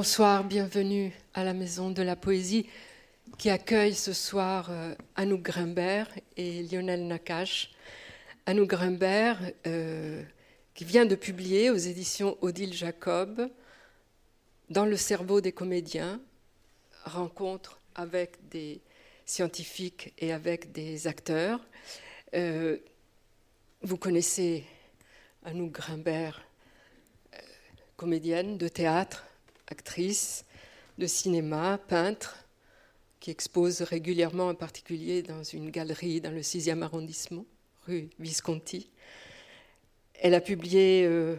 Bonsoir, bienvenue à la Maison de la Poésie qui accueille ce soir euh, Anouk Grimbert et Lionel Nakache. Anouk Grimbert, euh, qui vient de publier aux éditions Odile Jacob, Dans le cerveau des comédiens, rencontre avec des scientifiques et avec des acteurs. Euh, vous connaissez Anouk Grimbert, comédienne de théâtre, actrice de cinéma, peintre, qui expose régulièrement en particulier dans une galerie dans le 6e arrondissement, rue Visconti. Elle a publié euh,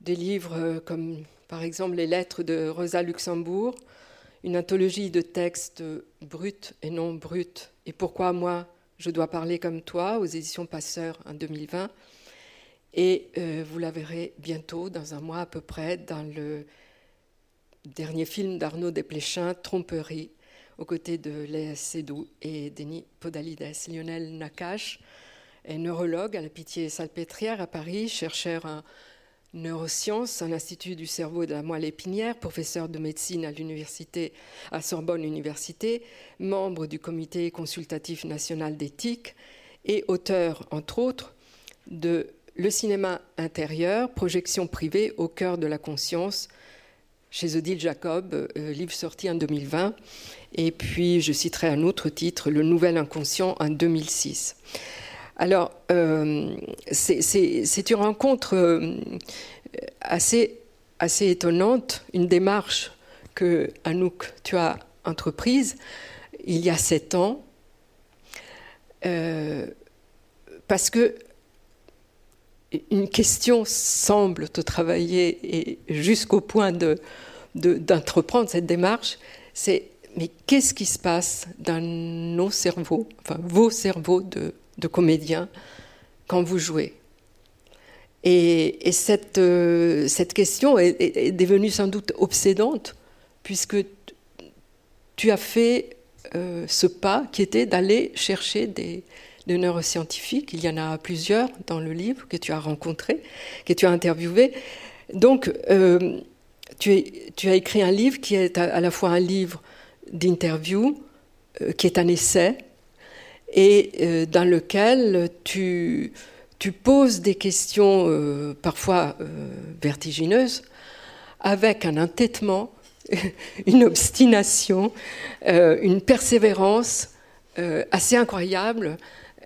des livres euh, comme par exemple les lettres de Rosa Luxembourg, une anthologie de textes bruts et non bruts, et pourquoi moi je dois parler comme toi aux éditions Passeur en 2020. Et euh, vous la verrez bientôt, dans un mois à peu près, dans le dernier film d'Arnaud Desplechin, Tromperie, aux côtés de Léa Seydoux et Denis Podalides. Lionel Nakache est neurologue à la Pitié-Salpêtrière à Paris, chercheur en neurosciences à l'Institut du cerveau et de la moelle épinière, professeur de médecine à l'université, à Sorbonne Université, membre du comité consultatif national d'éthique et auteur, entre autres, de Le cinéma intérieur, projection privée au cœur de la conscience, chez Odile Jacob, euh, livre sorti en 2020. Et puis, je citerai un autre titre, Le Nouvel Inconscient, en 2006. Alors, euh, c'est une rencontre euh, assez, assez étonnante, une démarche que, Anouk, tu as entreprise il y a sept ans, parce que une question semble te travailler et jusqu'au point de, d'entreprendre cette démarche, c'est mais qu'est-ce qui se passe dans nos cerveaux, enfin vos cerveaux de, comédiens quand vous jouez? Et, cette, euh, cette question est, devenue sans doute obsédante puisque tu as fait euh, ce pas qui était d'aller chercher des, de neuroscientifiques. Il y en a plusieurs dans le livre que tu as rencontré, que tu as interviewé. Donc, euh, tu, as écrit un livre qui est à, la fois un livre d'interview, euh, qui est un essai, et euh, dans lequel tu, tu, poses des questions parfois vertigineuses, avec un entêtement, une obstination, une persévérance assez incroyable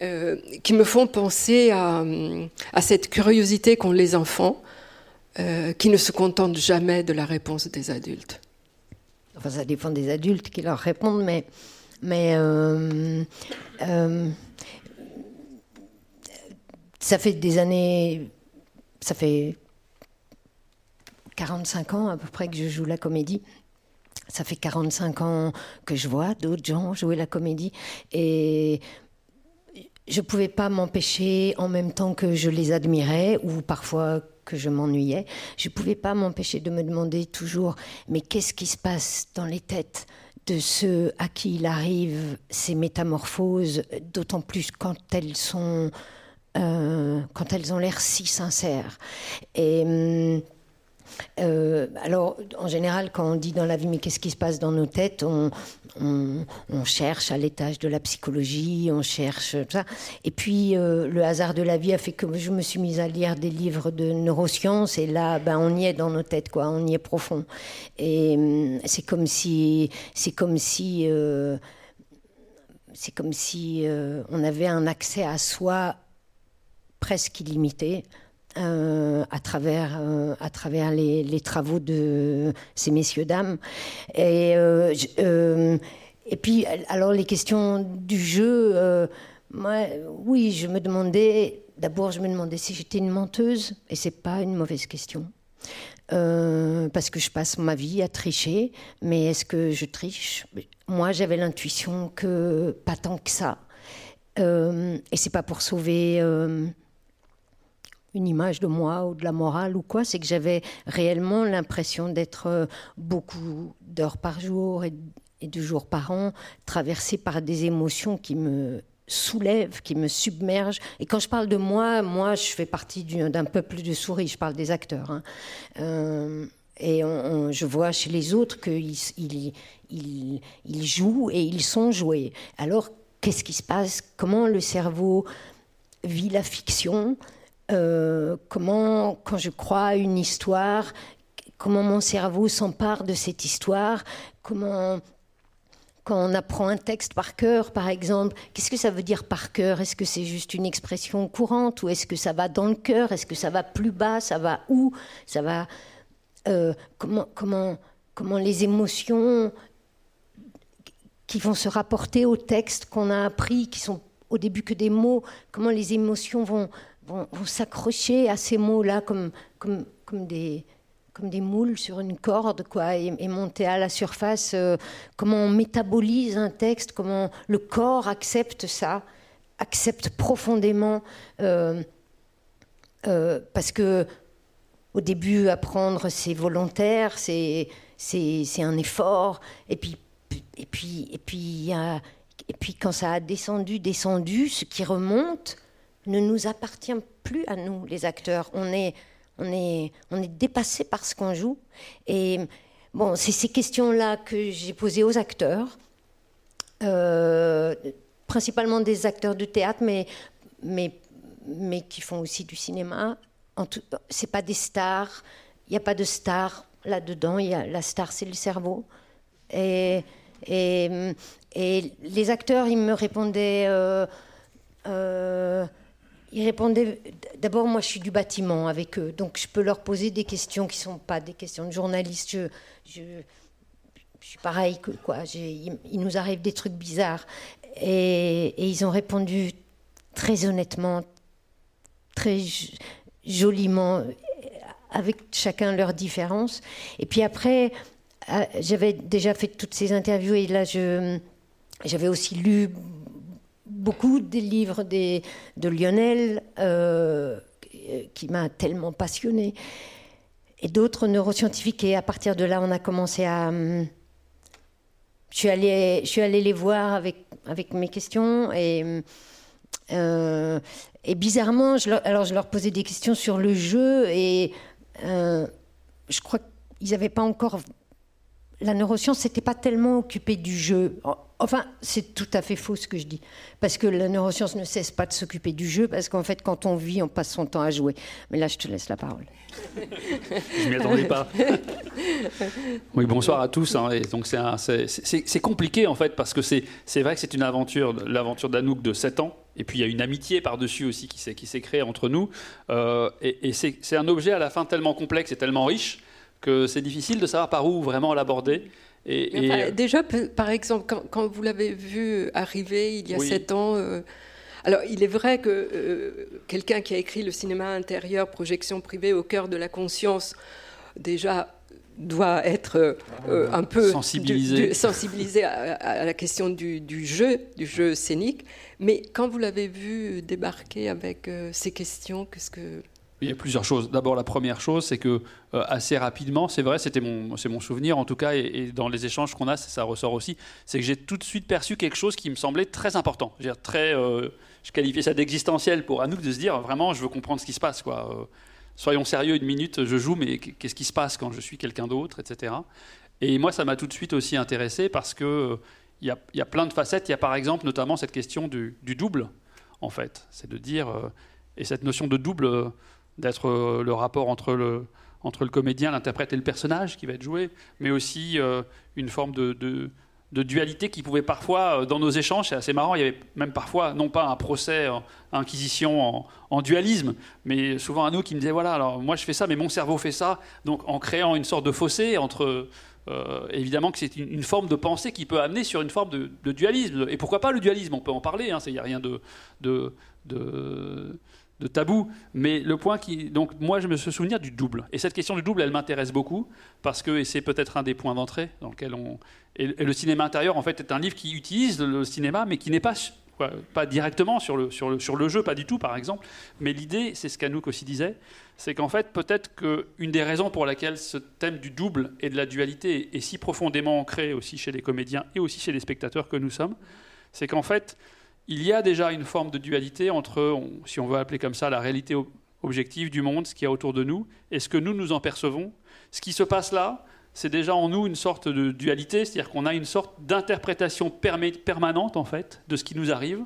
euh, qui me font penser à, cette curiosité qu'ont les enfants, euh, qui ne se contentent jamais de la réponse des adultes. Enfin, ça dépend des adultes qui leur répondent, mais, euh, ça fait des années, ça fait 45 ans à peu près que je joue la comédie. Ça fait 45 ans que je vois d'autres gens jouer la comédie. Et je ne pouvais pas m'empêcher, en même temps que je les admirais, ou parfois que je m'ennuyais, je ne pouvais pas m'empêcher de me demander toujours, mais qu'est-ce qui se passe dans les têtes de ceux à qui il arrive ces métamorphoses, d'autant plus quand elles sont, euh, quand elles ont l'air si sincères. Et hum, euh, alors, en général, quand on dit dans la vie, mais qu'est-ce qui se passe dans nos têtes, on, cherche à l'étage de la psychologie, on cherche ça. Et puis, euh, le hasard de la vie a fait que je me suis mise à lire des livres de neurosciences, et là, ben, on y est dans nos têtes, quoi, on y est profond. Et hum, c'est comme si, c'est comme si, euh, c'est comme si on avait un accès à soi presque illimité. Euh, à travers, euh, à travers les, travaux de ces messieurs-dames. Et, euh, et puis, alors, les questions du jeu, moi, oui, je me demandais, d'abord, je me demandais si j'étais une menteuse, et c'est pas une mauvaise question. parce que je passe ma vie à tricher, mais est-ce que je triche? Moi, j'avais l'intuition que pas tant que ça. et c'est pas pour sauver une image de moi ou de la morale ou quoi, c'est que j'avais réellement l'impression d'être euh, beaucoup d'heures par jour et, de jours par an traversée par des émotions qui me soulèvent, qui me submergent. Et quand je parle de moi, moi, je fais partie d'un peuple de souris, je parle des acteurs. Hein. Euh, Et je vois chez les autres qu'ils ils, jouent et ils sont joués. Alors, qu'est-ce qui se passe? Comment le cerveau vit la fiction? Euh, Comment, quand je crois à une histoire, comment mon cerveau s'empare de cette histoire Comment quand on apprend un texte par cœur, par exemple, qu'est-ce que ça veut dire par cœur? Est-ce que c'est juste une expression courante ou est-ce que ça va dans le cœur? Est-ce que ça va plus bas? Ça va où? Ça va euh, comment, comment, comment les émotions qui vont se rapporter au texte qu'on a appris, qui sont au début que des mots, comment les émotions vont, vont, s'accrocher à ces mots-là comme, comme, comme, des, comme des moules sur une corde, quoi, et, monter à la surface, euh, comment on métabolise un texte, comment le corps accepte ça, accepte profondément, euh, parce que au début, apprendre, c'est volontaire, c'est, c'est, un effort. Et puis, et puis, et puis, et puis, quand ça a descendu, descendu, ce qui remonte ne nous appartient plus à nous, les acteurs. On est, on est, on est dépassé par ce qu'on joue. Et bon, c'est ces questions-là que j'ai posées aux acteurs, euh, principalement des acteurs de théâtre, mais, mais, mais qui font aussi du cinéma, c'est pas des stars. Il n'y a pas de star là-dedans. La star, c'est le cerveau. Et, et, et, les acteurs, ils me répondaient. Euh, euh, ils répondaient. D'abord, moi, je suis du bâtiment avec eux, donc je peux leur poser des questions qui ne sont pas des questions de journaliste. Je, je, suis pareil quoi. Il, il, nous arrive des trucs bizarres, et, et ils ont répondu très honnêtement, très joliment, avec chacun leurs différences. Et puis après, euh, j'avais déjà fait toutes ces interviews et là, j'avais aussi lu beaucoup des livres de Lionel, euh, qui m'a tellement passionné, et d'autres neuroscientifiques. Et à partir de là, on a commencé à. Hum, je suis allée, je suis allée les voir avec, avec mes questions et. Euh, et bizarrement, alors je leur posais des questions sur le jeu et euh, je crois qu'ils n'avaient pas encore. La neuroscience s'était pas tellement occupée du jeu. Enfin, c'est tout à fait faux ce que je dis. Parce que la neuroscience ne cesse pas de s'occuper du jeu, parce qu'en fait, quand on vit, on passe son temps à jouer. Mais là, je te laisse la parole. je m'y attendais pas. oui, bonsoir à tous. Hein, et donc, c'est compliqué, en fait, parce que c'est vrai que c'est une aventure, l'aventure d'Anouk de 7 ans et puis il y a une amitié par-dessus aussi qui s'est créée entre nous. Euh, et, c'est un objet à la fin tellement complexe et tellement riche que c'est difficile de savoir par où vraiment l'aborder. Et, déjà, par exemple, quand, vous l'avez vu arriver il y a sept ans, euh, alors il est vrai que euh, quelqu'un qui a écrit le cinéma intérieur, projection privée au cœur de la conscience, déjà doit être un peu sensibilisé, sensibilisé à, la question du, du, jeu, du jeu scénique. Mais quand vous l'avez vu débarquer avec euh, ces questions, qu'est-ce que... Il y a plusieurs choses. D'abord, la première chose, c'est que euh, assez rapidement, c'est vrai, c'était mon, c'est mon souvenir en tout cas, et, dans les échanges qu'on a, ça ressort aussi, c'est que j'ai tout de suite perçu quelque chose qui me semblait très important. Je, euh, qualifiais ça d'existentiel pour Anouk de se dire vraiment, je veux comprendre ce qui se passe. Quoi. soyons sérieux une minute, je joue, mais qu'est-ce qui se passe quand je suis quelqu'un d'autre, etc. Et moi, ça m'a tout de suite aussi intéressé parce que il y, a, plein de facettes. Il y a par exemple notamment cette question du, double, en fait. C'est de dire, euh, et cette notion de double, euh, d'être euh, le rapport entre le, entre le comédien, l'interprète et le personnage qui va être joué, mais aussi une forme de, de, dualité qui pouvait parfois, dans nos échanges, c'est assez marrant, il y avait même parfois, non pas un procès, inquisition en, dualisme, mais souvent à nous qui me disait, voilà, alors moi je fais ça, mais mon cerveau fait ça, donc en créant une sorte de fossé entre euh, évidemment que c'est une, forme de pensée qui peut amener sur une forme de, dualisme. Et pourquoi pas le dualisme? On peut en parler, il hein, n'y a rien de, de, tabou. Mais le point qui. Donc, moi, je me souviens du double. Et cette question du double, elle m'intéresse beaucoup, parce que, c'est peut-être un des points d'entrée dans lequel on. Et, le cinéma intérieur, en fait, est un livre qui utilise le cinéma, mais qui n'est pas pas directement sur le, sur, le, sur le jeu, pas du tout par exemple, mais l'idée, c'est ce qu'Anouk aussi disait, c'est qu'en fait peut-être qu'une des raisons pour laquelle ce thème du double et de la dualité est si profondément ancré aussi chez les comédiens et aussi chez les spectateurs que nous sommes, c'est qu'en fait il y a déjà une forme de dualité entre, si on veut appeler comme ça, la réalité objective du monde, ce qu'il y a autour de nous, et ce que nous nous en percevons. Ce qui se passe là, c'est déjà en nous une sorte de dualité, c'est-à-dire qu'on a une sorte d'interprétation permanente en fait de ce qui nous arrive,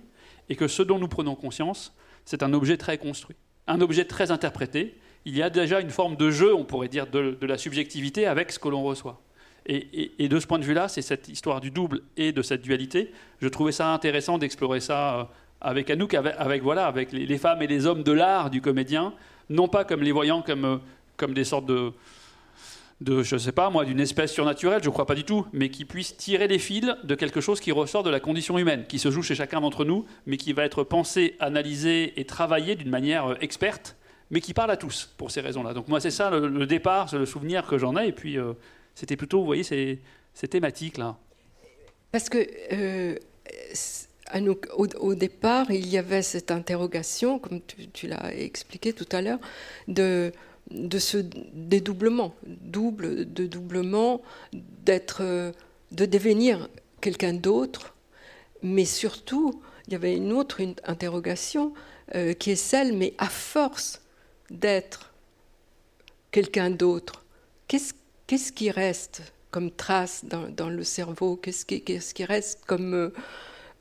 et que ce dont nous prenons conscience, c'est un objet très construit, un objet très interprété. Il y a déjà une forme de jeu, on pourrait dire, de, la subjectivité avec ce que l'on reçoit. Et, de ce point de vue-là, c'est cette histoire du double et de cette dualité. Je trouvais ça intéressant d'explorer ça euh, avec Anouk, avec, voilà, avec les, femmes et les hommes de l'art du comédien, non pas comme les voyant comme, euh, comme des sortes de, de, je sais pas moi, d'une espèce surnaturelle, je ne crois pas du tout, mais qui puisse tirer les fils de quelque chose qui ressort de la condition humaine, qui se joue chez chacun d'entre nous, mais qui va être pensé, analysé et travaillé d'une manière euh, experte, mais qui parle à tous pour ces raisons-là. Donc moi, c'est ça le, départ, c'est le souvenir que j'en ai, et puis c'était plutôt, vous voyez, ces, thématiques-là. Parce que euh, au, départ, il y avait cette interrogation, comme tu, l'as expliqué tout à l'heure, de, de ce dédoublement, double, de doublement, d'être, de devenir quelqu'un d'autre, mais surtout, il y avait une autre interrogation euh, qui est celle, mais à force d'être quelqu'un d'autre, qu'est-ce, qu'est-ce qui reste comme trace dans, le cerveau? Qu'est-ce qui, reste comme euh,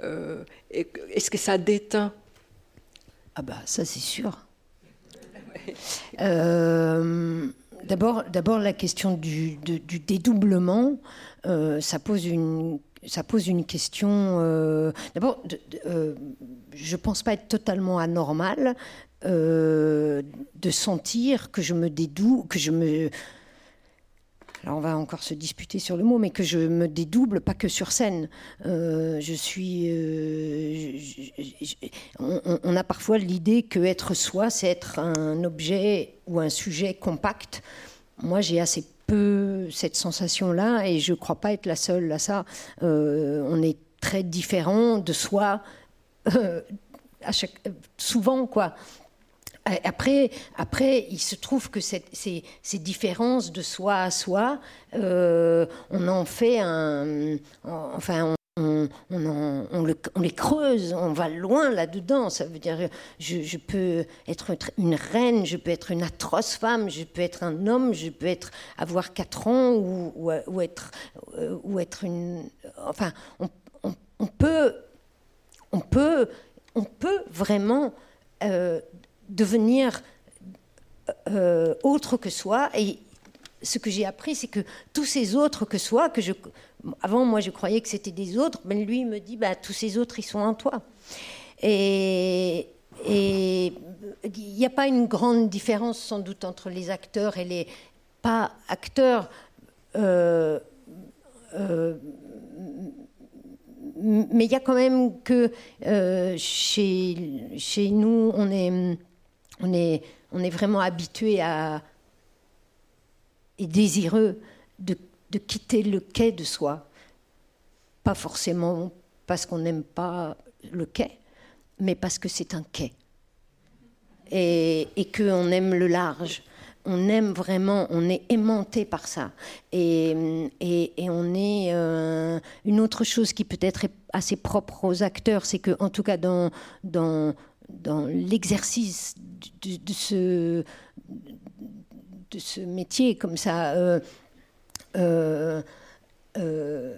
euh, est-ce que ça déteint? Ah bah ça c'est sûr. Euh, d'abord, la question du, dédoublement, euh, ça pose une ça pose une question. D'abord, je pense pas être totalement anormal de sentir que je me dédouble, que je me alors on va encore se disputer sur le mot, mais que je me dédouble, pas que sur scène. Euh, je suis. Euh, on, a parfois l'idée que être soi, c'est être un objet ou un sujet compact. Moi, j'ai assez peu cette sensation-là, et je ne crois pas être la seule à ça. Euh, on est très différent de soi. Souvent, quoi. Après, après, il se trouve que ces, ces, différences de soi à soi, euh, on en fait un. Enfin, on, les creuse, on va loin là-dedans. Ça veut dire, je, je, peux être une reine, je peux être une atroce femme, je peux être un homme, je peux être avoir 4 ans ou, ou, être, ou être une. Enfin, on, peut, on peut, on peut vraiment. Euh, devenir euh, autre que soi. Et ce que j'ai appris, c'est que tous ces autres que soi, que je, avant moi je croyais que c'était des autres, mais lui me dit, bah, tous ces autres ils sont en toi. Et il n'y a pas une grande différence sans doute entre les acteurs et les pas acteurs. Euh, euh, mais il y a quand même que chez, chez nous, on est on est, on est vraiment habitué à, et désireux de, quitter le quai de soi. Pas forcément parce qu'on n'aime pas le quai, mais parce que c'est un quai. Et, et qu'on aime le large. On aime vraiment, on est aimanté par ça. Et, et, on est euh, une autre chose qui peut-être assez propre aux acteurs, c'est que, en tout cas, dans, dans, dans l'exercice de, ce, de ce métier comme ça. Euh, euh, euh,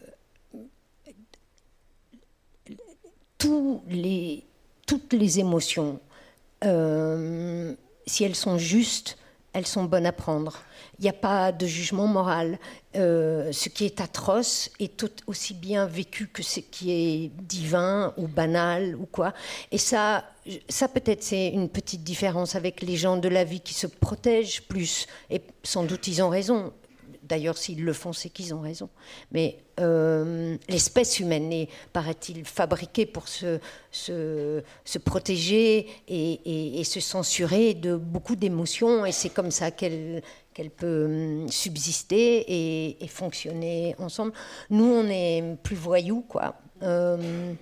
tous les, toutes les émotions, si elles sont justes, elles sont bonnes à prendre. Il n'y a pas de jugement moral. Euh, ce qui est atroce est tout aussi bien vécu que ce qui est divin ou banal ou quoi. Et ça, ça peut-être c'est une petite différence avec les gens de la vie qui se protègent plus. Et sans doute ils ont raison. D'ailleurs, s'ils le font, c'est qu'ils ont raison. Mais euh, l'espèce humaine est, paraît-il, fabriquée pour se, se, se protéger et, et, se censurer de beaucoup d'émotions. Et c'est comme ça qu'elle qu'elle peut hum, subsister et, fonctionner ensemble. Nous, on est plus voyous, quoi. Euh,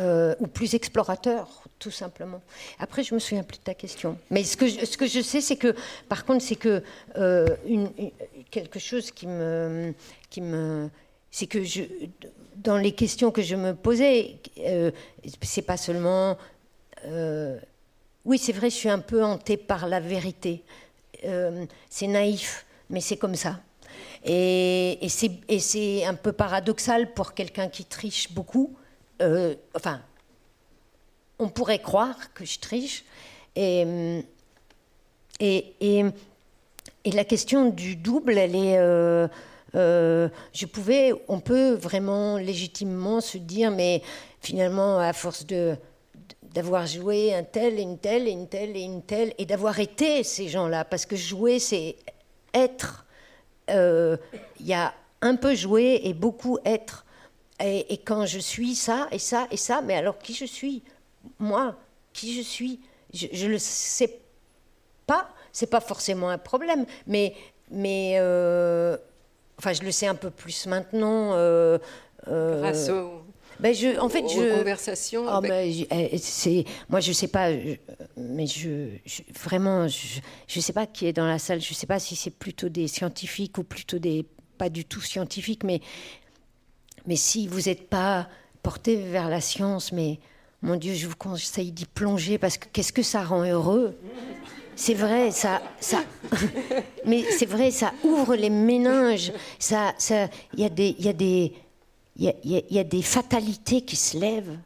euh, ou plus explorateurs, tout simplement. Après, je me souviens plus de ta question. Mais ce que je, ce que je sais, c'est que, par contre, c'est que euh, quelque chose qui me, qui me, c'est que dans les questions que je me posais, c'est pas seulement oui, c'est vrai, je suis un peu hantée par la vérité. Euh, c'est naïf, mais c'est comme ça. Et, et c'est un peu paradoxal pour quelqu'un qui triche beaucoup. Euh, enfin, on pourrait croire que je triche. Et, et, et, la question du double, elle est. Euh, je pouvais, on peut vraiment légitimement se dire, mais finalement, à force de d'avoir joué un tel et une telle et une telle et une telle, et d'avoir été ces gens-là, parce que jouer, c'est être. Euh, il y a un peu jouer et beaucoup être. Et, quand je suis ça et ça et ça, mais alors qui je suis? Moi, qui je suis Je ne le sais pas. C'est pas forcément un problème, mais mais euh, enfin, je le sais un peu plus maintenant. Euh, Grâce au ben je, en fait, je. Conversation. Oh, eh, c'est, moi, je sais pas, mais je, vraiment, je, je sais pas qui est dans la salle. Je sais pas si c'est plutôt des scientifiques ou plutôt des pas du tout scientifiques, mais mais si vous n'êtes pas porté vers la science, mais mon Dieu, je vous conseille d'y plonger parce que qu'est-ce que ça rend heureux? C'est vrai, ça, ça, mais c'est vrai, ça ouvre les méninges. Ça, ça, il y a des, il y a des il y, a des fatalités qui se lèvent.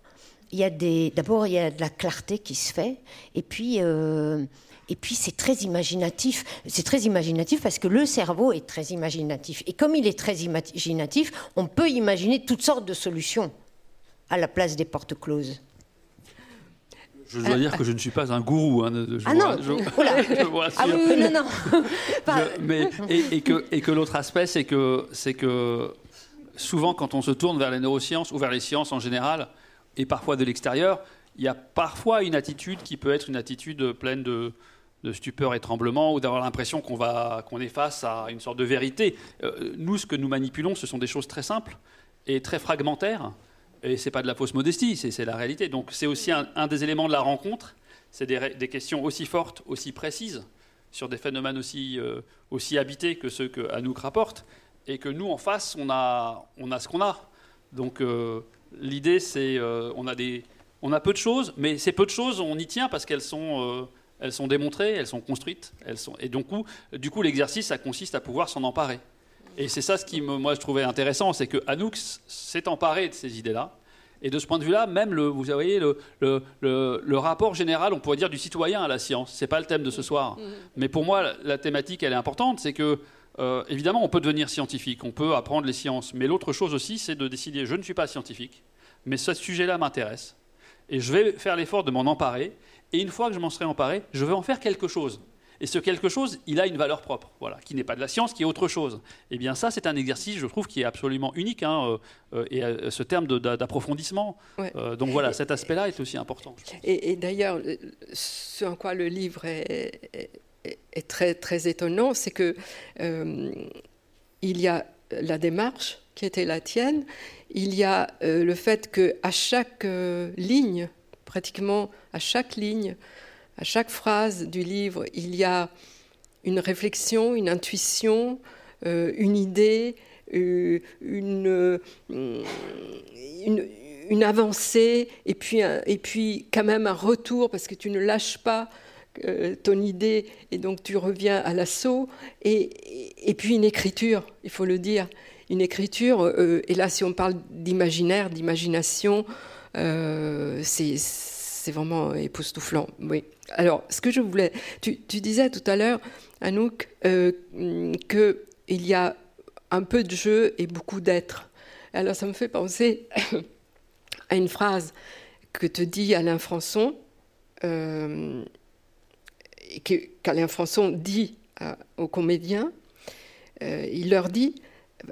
Il y a des, d'abord, il y a de la clarté qui se fait, et puis, euh, et puis c'est très imaginatif. C'est très imaginatif parce que le cerveau est très imaginatif. Et comme il est très imaginatif, on peut imaginer toutes sortes de solutions à la place des portes closes. Je dois dire que je ne suis pas un gourou. Hein, ah non, je, ah oui, non, non. mais, et, que, et que l'autre aspect, c'est que, c'est que souvent, quand on se tourne vers les neurosciences ou vers les sciences en général, et parfois de l'extérieur, il y a parfois une attitude qui peut être une attitude pleine de, stupeur et tremblement, ou d'avoir l'impression qu'on qu'on est face à une sorte de vérité. Euh, nous, ce que nous manipulons, ce sont des choses très simples et très fragmentaires. Et c'est pas de la fausse modestie, c'est la réalité. Donc c'est aussi un, des éléments de la rencontre. C'est des, questions aussi fortes, aussi précises, sur des phénomènes aussi, euh, aussi habités que ceux que Anouk rapporte et que nous, en face, on a, ce qu'on a. Donc euh, l'idée, c'est euh, on, a peu de choses, mais ces peu de choses, on y tient parce qu'elles sont, euh, démontrées, elles sont construites. Et donc, du coup l'exercice, ça consiste à pouvoir s'en emparer. Et c'est ça ce qui, moi, je trouvais intéressant, c'est que Anouk s'est emparé de ces idées-là. Et de ce point de vue-là, même le, vous voyez, le, le, le, rapport général, on pourrait dire, du citoyen à la science. Ce n'est pas le thème de ce soir. Mmh. Mais pour moi, la thématique, elle est importante. C'est que euh, évidemment, on peut devenir scientifique, on peut apprendre les sciences, mais l'autre chose aussi, c'est de décider, je ne suis pas scientifique, mais ce sujet-là m'intéresse, et je vais faire l'effort de m'en emparer, et une fois que je m'en serai emparé, je vais en faire quelque chose. Et ce quelque chose, il a une valeur propre, voilà, qui n'est pas de la science, qui est autre chose. Et eh bien ça, c'est un exercice, je trouve, qui est absolument unique, hein, euh, et euh, ce terme d'approfondissement. donc voilà, cet aspect-là est aussi important. Et, d'ailleurs, ce en quoi le livre est, est très, très étonnant, c'est que euh, il y a la démarche qui était la tienne, il y a euh, le fait que à chaque euh, ligne, pratiquement à chaque ligne, à chaque phrase du livre, il y a une réflexion, une intuition, une idée, une, une, une, avancée, et puis, et puis quand même un retour, parce que tu ne lâches pas euh, ton idée et donc tu reviens à l'assaut. Et, et, puis une écriture, il faut le dire, une écriture. Euh, et là, si on parle d'imaginaire, d'imagination, euh, c'est vraiment époustouflant. Oui. Alors, ce que je voulais, tu, disais tout à l'heure, Anouk, qu'il y a un peu de jeu et beaucoup d'être. Alors, ça me fait penser à une phrase que te dit Alain Françon qu'Alain Françon dit aux comédiens, euh, il leur dit,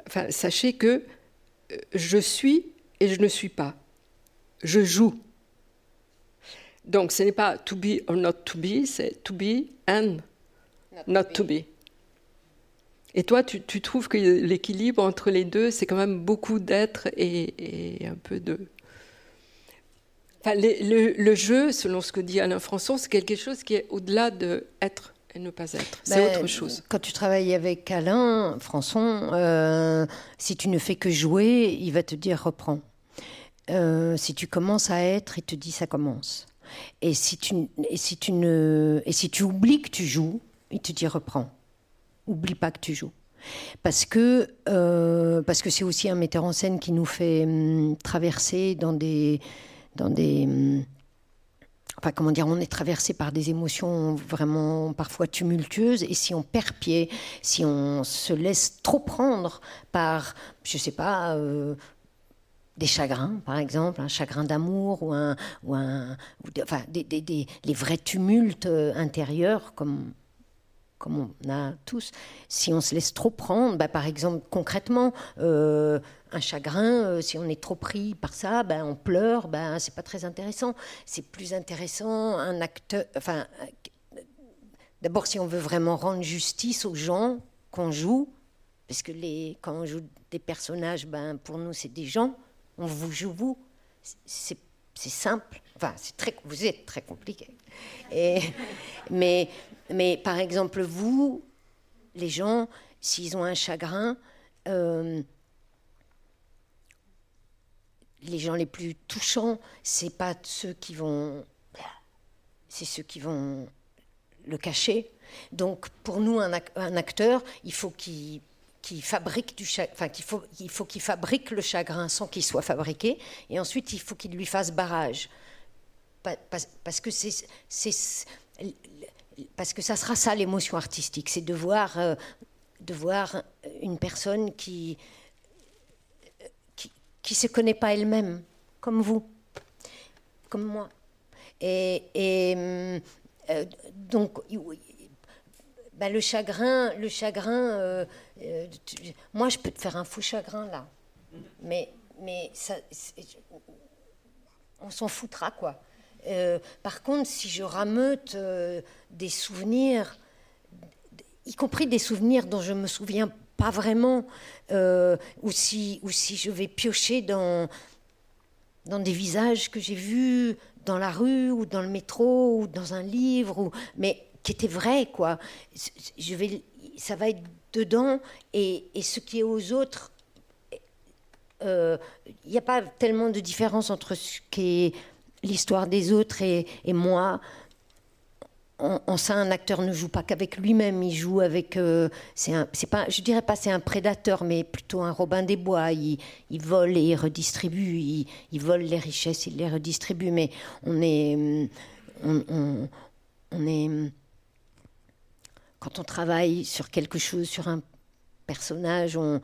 enfin, sachez que euh, je suis et je ne suis pas. Je joue. Donc ce n'est pas to be or not to be, c'est to be and not, to, be. Et toi, tu, trouves que l'équilibre entre les deux, c'est quand même beaucoup d'être et, un peu de le, jeu, selon ce que dit Alain Françon, c'est quelque chose qui est au-delà de être et ne pas être. C'est ben, autre chose. Quand tu travailles avec Alain Françon, euh, si tu ne fais que jouer, il va te dire reprends. Euh, si tu commences à être, il te dit ça commence. Et si tu, et si tu, ne, et si tu oublies que tu joues, il te dit reprends. Oublie pas que tu joues. Parce que euh, parce que c'est aussi un metteur en scène qui nous fait hum, traverser dans des dans des hum, enfin comment dire, on est traversé par des émotions vraiment parfois tumultueuses et si on perd pied, si on se laisse trop prendre par, je sais pas, euh, des chagrins, par exemple, un chagrin d'amour ou un, ou un, enfin, des, des, les vrais tumultes euh, intérieurs comme comme on a tous, si on se laisse trop prendre, bah, par exemple concrètement, euh, un chagrin, euh, si on est trop pris par ça, ben on pleure, ben c'est pas très intéressant. C'est plus intéressant un acteur, enfin, d'abord si on veut vraiment rendre justice aux gens qu'on joue, parce que les, quand on joue des personnages, ben pour nous c'est des gens, on vous joue vous, c'est simple. Enfin, c'est très, vous êtes très compliqué. Mais mais par exemple, vous, les gens, s'ils ont un chagrin, euh, les gens les plus touchants, c'est pas ceux qui vont, c'est ceux qui vont le cacher. Donc, pour nous, un, acteur, il faut qu'il fabrique du enfin qu'il faut il faut qu'il fabrique le chagrin sans qu'il soit fabriqué et ensuite il faut qu'il lui fasse barrage parce que c'est parce que ça sera ça l'émotion artistique, c'est de voir, euh, de voir une personne qui qui, se connaît pas elle-même, comme vous, comme moi. Et, euh, donc, ben, le chagrin, le chagrin, euh, moi je peux te faire un fou chagrin là, mais mais ça, on s'en foutra quoi. Euh, par contre, si je rameute euh, des souvenirs, y compris des souvenirs dont je me souviens pas vraiment, euh, ou, si, ou si je vais piocher dans, dans des visages que j'ai vus dans la rue ou dans le métro ou dans un livre, ou, mais qui étaient vrais, quoi. Je vais, ça va être dedans, et, et ce qui est aux autres, il n'y a pas tellement de différence entre ce qui est l'histoire des autres et, moi. En, ça, un acteur ne joue pas qu'avec lui-même, il joue avec. Euh, c'est pas, je dirais pas c'est un prédateur, mais plutôt un Robin des Bois. Il, vole et il redistribue. Il, vole les richesses, il les redistribue. Mais on est, on, est, quand on travaille sur quelque chose, sur un personnage, on,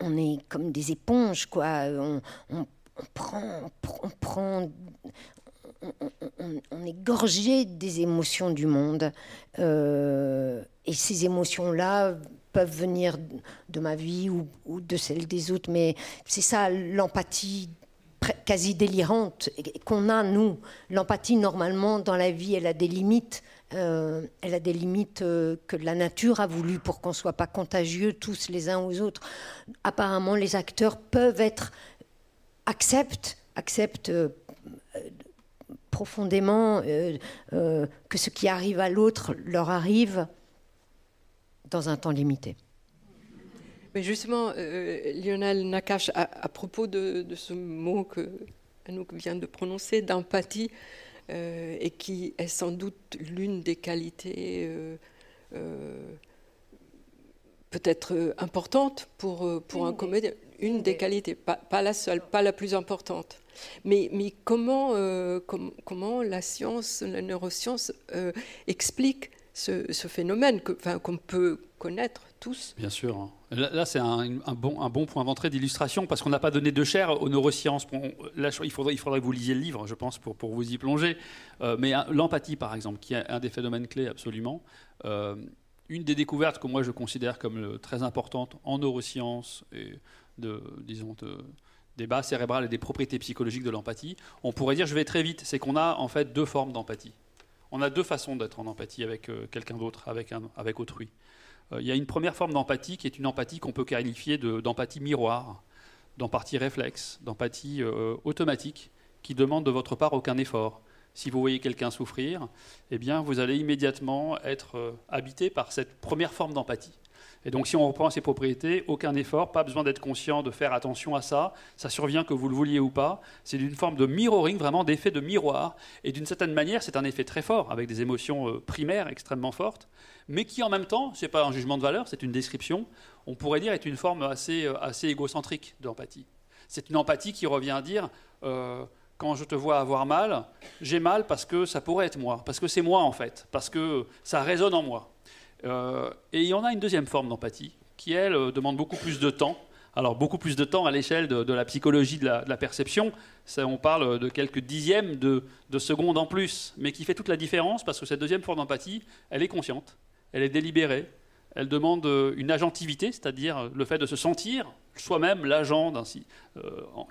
est comme des éponges, quoi. On, prend, on, est gorgé des émotions du monde. Euh, et ces émotions-là peuvent venir de ma vie ou, de celle des autres, mais c'est ça l'empathie quasi délirante qu'on a, nous. L'empathie, normalement, dans la vie, elle a des limites. Euh, elle a des limites euh, que la nature a voulu pour qu'on ne soit pas contagieux tous les uns aux autres. Apparemment, les acteurs peuvent être acceptent, euh, profondément que ce qui arrive à l'autre leur arrive dans un temps limité. Mais justement, Lionel Nakache, à, propos de, ce mot que Anouk vient de prononcer, d'empathie, et qui est sans doute l'une des qualités peut-être importantes pour, pour un comédien une des qualités, pas, la seule, pas la plus importante. Mais, mais comment, euh, comment la science, la neuroscience euh, explique ce, phénomène qu'on peut connaître tous Bien sûr. Hein. Là, c'est un, bon, un bon point d'entrée d'illustration parce qu'on n'a pas donné de chair aux neurosciences. il, faudrait, que vous lisiez le livre, je pense, pour, vous y plonger. Euh, mais l'empathie, par exemple, qui est un des phénomènes clés absolument une des découvertes que moi je considère comme très importante en neurosciences et de, disons, de débat cérébral et des propriétés psychologiques de l'empathie, on pourrait dire, je vais très vite, c'est qu'on a en fait deux formes d'empathie. On a deux façons d'être en empathie avec euh, quelqu'un d'autre, avec, autrui. Euh, il y a une première forme d'empathie qui est une empathie qu'on peut qualifier d'empathie miroir, d'empathie réflexe, d'empathie euh, automatique, qui demande de votre part aucun effort. Si vous voyez quelqu'un souffrir, eh bien, vous allez immédiatement être habité par cette première forme d'empathie. Et donc, si on reprend ces propriétés, aucun effort, pas besoin d'être conscient de faire attention à ça. Ça survient que vous le vouliez ou pas. C'est une forme de mirroring, vraiment d'effet de miroir. Et d'une certaine manière, c'est un effet très fort, avec des émotions euh, primaires extrêmement fortes, mais qui en même temps, c'est pas un jugement de valeur, c'est une description. On pourrait dire est une forme assez, euh, assez égocentrique d'empathie. C'est une empathie qui revient à dire. Euh, quand je te vois avoir mal, j'ai mal parce que ça pourrait être moi, parce que c'est moi en fait, parce que ça résonne en moi. Euh, et il y en a une deuxième forme d'empathie qui, elle, euh, demande beaucoup plus de temps. Alors, beaucoup plus de temps à l'échelle de, la psychologie de la, perception. On parle de quelques dixièmes de, de secondes en plus, mais qui fait toute la différence parce que cette deuxième forme d'empathie, elle est consciente, elle est délibérée, elle demande euh, une agentivité, c'est-à-dire le fait de se sentir soi-même l'agent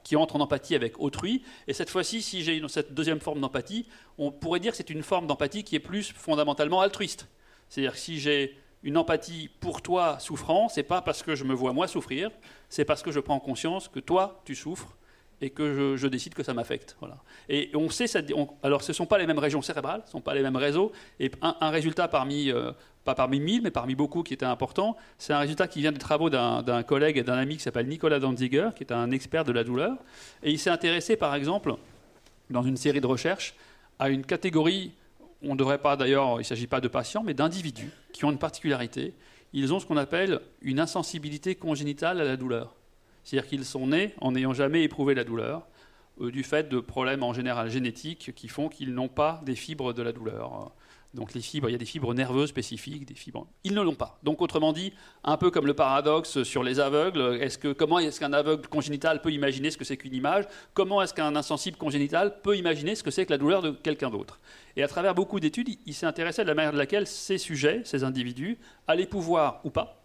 qui entre en empathie avec autrui. Et cette fois-ci, si j'ai cette deuxième forme d'empathie, on pourrait dire que c'est une forme d'empathie qui est plus fondamentalement altruiste. C'est-à-dire que si j'ai une empathie pour toi souffrant, c'est pas parce que je me vois moi souffrir, c'est parce que je prends conscience que toi tu souffres et que je, décide que ça m'affecte. Voilà. Et on sait, ça, alors ce ne sont pas les mêmes régions cérébrales, ce ne sont pas les mêmes réseaux. Et un, résultat parmi, euh, pas parmi mille, mais parmi beaucoup qui était important, c'est un résultat qui vient des travaux d'un collègue et d'un ami qui s'appelle Nicolas Danziger, qui est un expert de la douleur. Et il s'est intéressé, par exemple, dans une série de recherches, à une catégorie on ne devrait pas d'ailleurs, il ne s'agit pas de patients, mais d'individus qui ont une particularité. Ils ont ce qu'on appelle une insensibilité congénitale à la douleur. C'est-à-dire qu'ils sont nés en n'ayant jamais éprouvé la douleur, euh, du fait de problèmes en général génétiques qui font qu'ils n'ont pas des fibres de la douleur. Donc les fibres, il y a des fibres nerveuses spécifiques, des fibres. Ils ne l'ont pas. Donc autrement dit, un peu comme le paradoxe sur les aveugles, comment est-ce qu'un aveugle congénital peut imaginer ce que c'est qu'une image? Comment est-ce qu'un insensible congénital peut imaginer ce que c'est que la douleur de quelqu'un d'autre? Et à travers beaucoup d'études, il s'est intéressé à la manière de laquelle ces sujets, ces individus, allaient pouvoir ou pas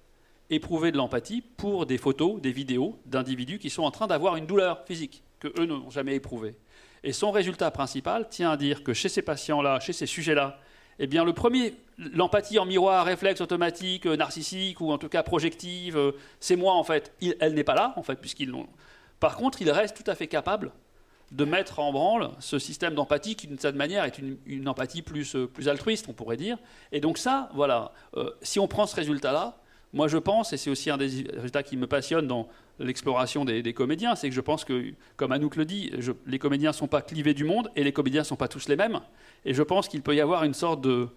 éprouver de l'empathie pour des photos, des vidéos d'individus qui sont en train d'avoir une douleur physique que eux n'ont jamais éprouvée. Et son résultat principal tient à dire que chez ces patients-là, chez ces sujets-là, eh bien, le premier, l'empathie en miroir, réflexe automatique, euh, narcissique ou en tout cas projective, euh, c'est moi en fait. elle n'est pas là en fait, puisqu'ils l'ont. Par contre, il reste tout à fait capable de mettre en branle ce système d'empathie qui, d'une certaine manière, est une, empathie plus, euh, plus altruiste, on pourrait dire. Et donc ça, voilà, si on prend ce résultat-là, moi je pense, et c'est aussi un des résultats qui me passionne dans l'exploration des, comédiens, c'est que je pense que, comme Anouk le dit, les comédiens ne sont pas clivés du monde et les comédiens ne sont pas tous les mêmes. Et je pense qu'il peut y avoir une sorte de,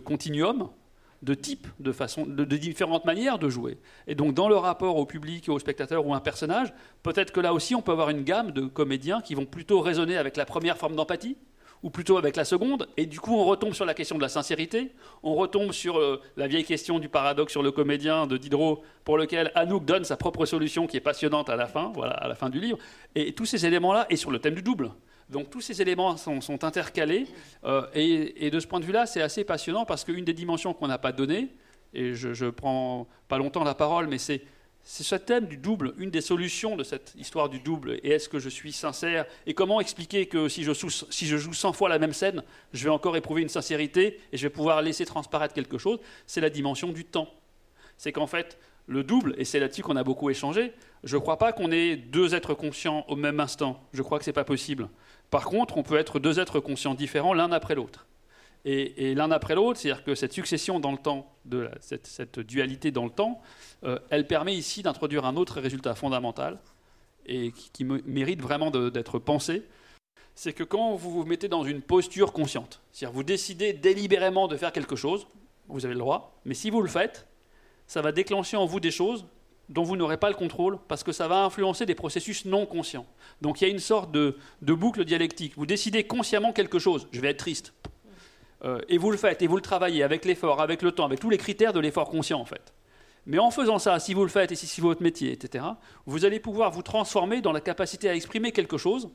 continuum, de de, façon, de, différentes manières de jouer. Et donc, dans le rapport au public, au spectateur ou à un personnage, peut-être que là aussi, on peut avoir une gamme de comédiens qui vont plutôt résonner avec la première forme d'empathie, ou plutôt avec la seconde, et du coup on retombe sur la question de la sincérité, on retombe sur euh, la vieille question du paradoxe sur le comédien de Diderot, pour lequel Anouk donne sa propre solution qui est passionnante à la fin, voilà, à la fin du livre, et tous ces éléments-là, et sur le thème du double. Donc tous ces éléments sont, intercalés, euh, et, de ce point de vue-là, c'est assez passionnant parce qu'une des dimensions qu'on n'a pas données, et je, je prends pas longtemps la parole, mais c'est ce thème du double, une des solutions de cette histoire du double. Et est-ce que je suis sincère Et comment expliquer que si je, si je, joue 100 fois la même scène, je vais encore éprouver une sincérité et je vais pouvoir laisser transparaître quelque chose? C'est la dimension du temps. C'est qu'en fait, le double, et c'est là-dessus qu'on a beaucoup échangé, je ne crois pas qu'on ait deux êtres conscients au même instant. Je crois que ce n'est pas possible. Par contre, on peut être deux êtres conscients différents l'un après l'autre et, l'un après l'autre, c'est-à-dire que cette succession dans le temps, cette, dualité dans le temps, euh, elle permet ici d'introduire un autre résultat fondamental et qui, mérite vraiment d'être pensé. C'est que quand vous vous mettez dans une posture consciente, c'est-à-dire vous décidez délibérément de faire quelque chose, vous avez le droit, mais si vous le faites, ça va déclencher en vous des choses dont vous n'aurez pas le contrôle parce que ça va influencer des processus non conscients. Donc il y a une sorte de boucle dialectique. Vous décidez consciemment quelque chose, je vais être triste, euh, et vous le faites, et vous le travaillez avec l'effort, avec le temps, avec tous les critères de l'effort conscient en fait. Mais en faisant ça, si vous le faites et si c'est votre métier, etc., vous allez pouvoir vous transformer dans la capacité à exprimer quelque chose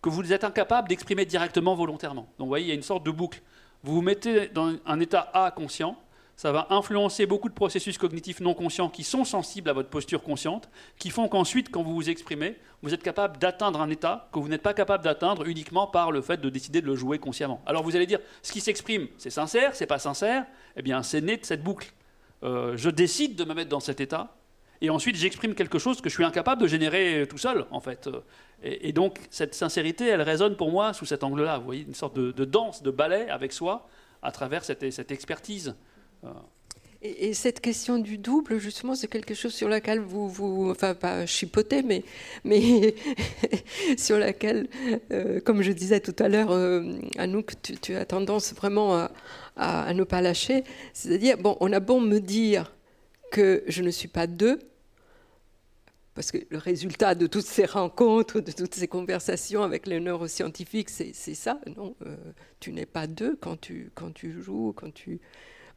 que vous êtes incapable d'exprimer directement volontairement. Donc vous voyez, il y a une sorte de boucle. Vous vous mettez dans un état A conscient, ça va influencer beaucoup de processus cognitifs non conscients qui sont sensibles à votre posture consciente, qui font qu'ensuite, quand vous vous exprimez, vous êtes capable d'atteindre un état que vous n'êtes pas capable d'atteindre uniquement par le fait de décider de le jouer consciemment. Alors vous allez dire, ce qui s'exprime, c'est sincère, c'est pas sincère Eh bien, c'est né de cette boucle. Euh, je décide de me mettre dans cet état, et ensuite j'exprime quelque chose que je suis incapable de générer tout seul, en fait. Et, donc, cette sincérité, elle résonne pour moi sous cet angle-là. Vous voyez, une sorte de, danse, de ballet avec soi à travers cette expertise. Et, cette question du double, justement, c'est quelque chose sur laquelle vous, vous enfin pas chipotez, mais, mais sur laquelle, euh, comme je disais tout à l'heure, euh, Anouk, tu, as tendance vraiment à, à ne pas lâcher. C'est-à-dire, bon, on a bon me dire que je ne suis pas deux, parce que le résultat de toutes ces rencontres, de toutes ces conversations avec les neuroscientifiques, c'est ça, non? Euh, Tu n'es pas deux quand tu, quand tu joues, quand tu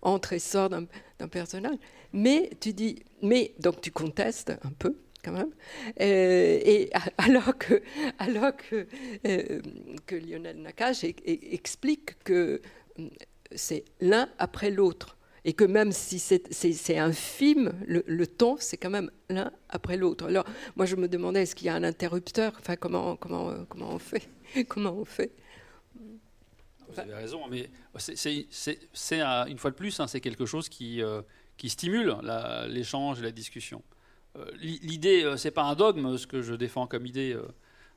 entres et sors d'un personnage. Mais tu dis, mais donc tu contestes un peu quand même. Euh, et alors que, alors que, euh, Lionel Nakache explique que c'est l'un après l'autre et que même si c'est infime, le, le ton, c'est quand même l'un après l'autre. Alors, moi, je me demandais, est-ce qu'il y a un interrupteur? Enfin, comment, comment, comment on fait? Comment on fait? Vous avez raison, mais c'est une fois de plus, hein, c'est quelque chose qui, euh, stimule l'échange et la discussion. Euh, l'idée, euh, c'est pas un dogme, ce que je défends comme idée,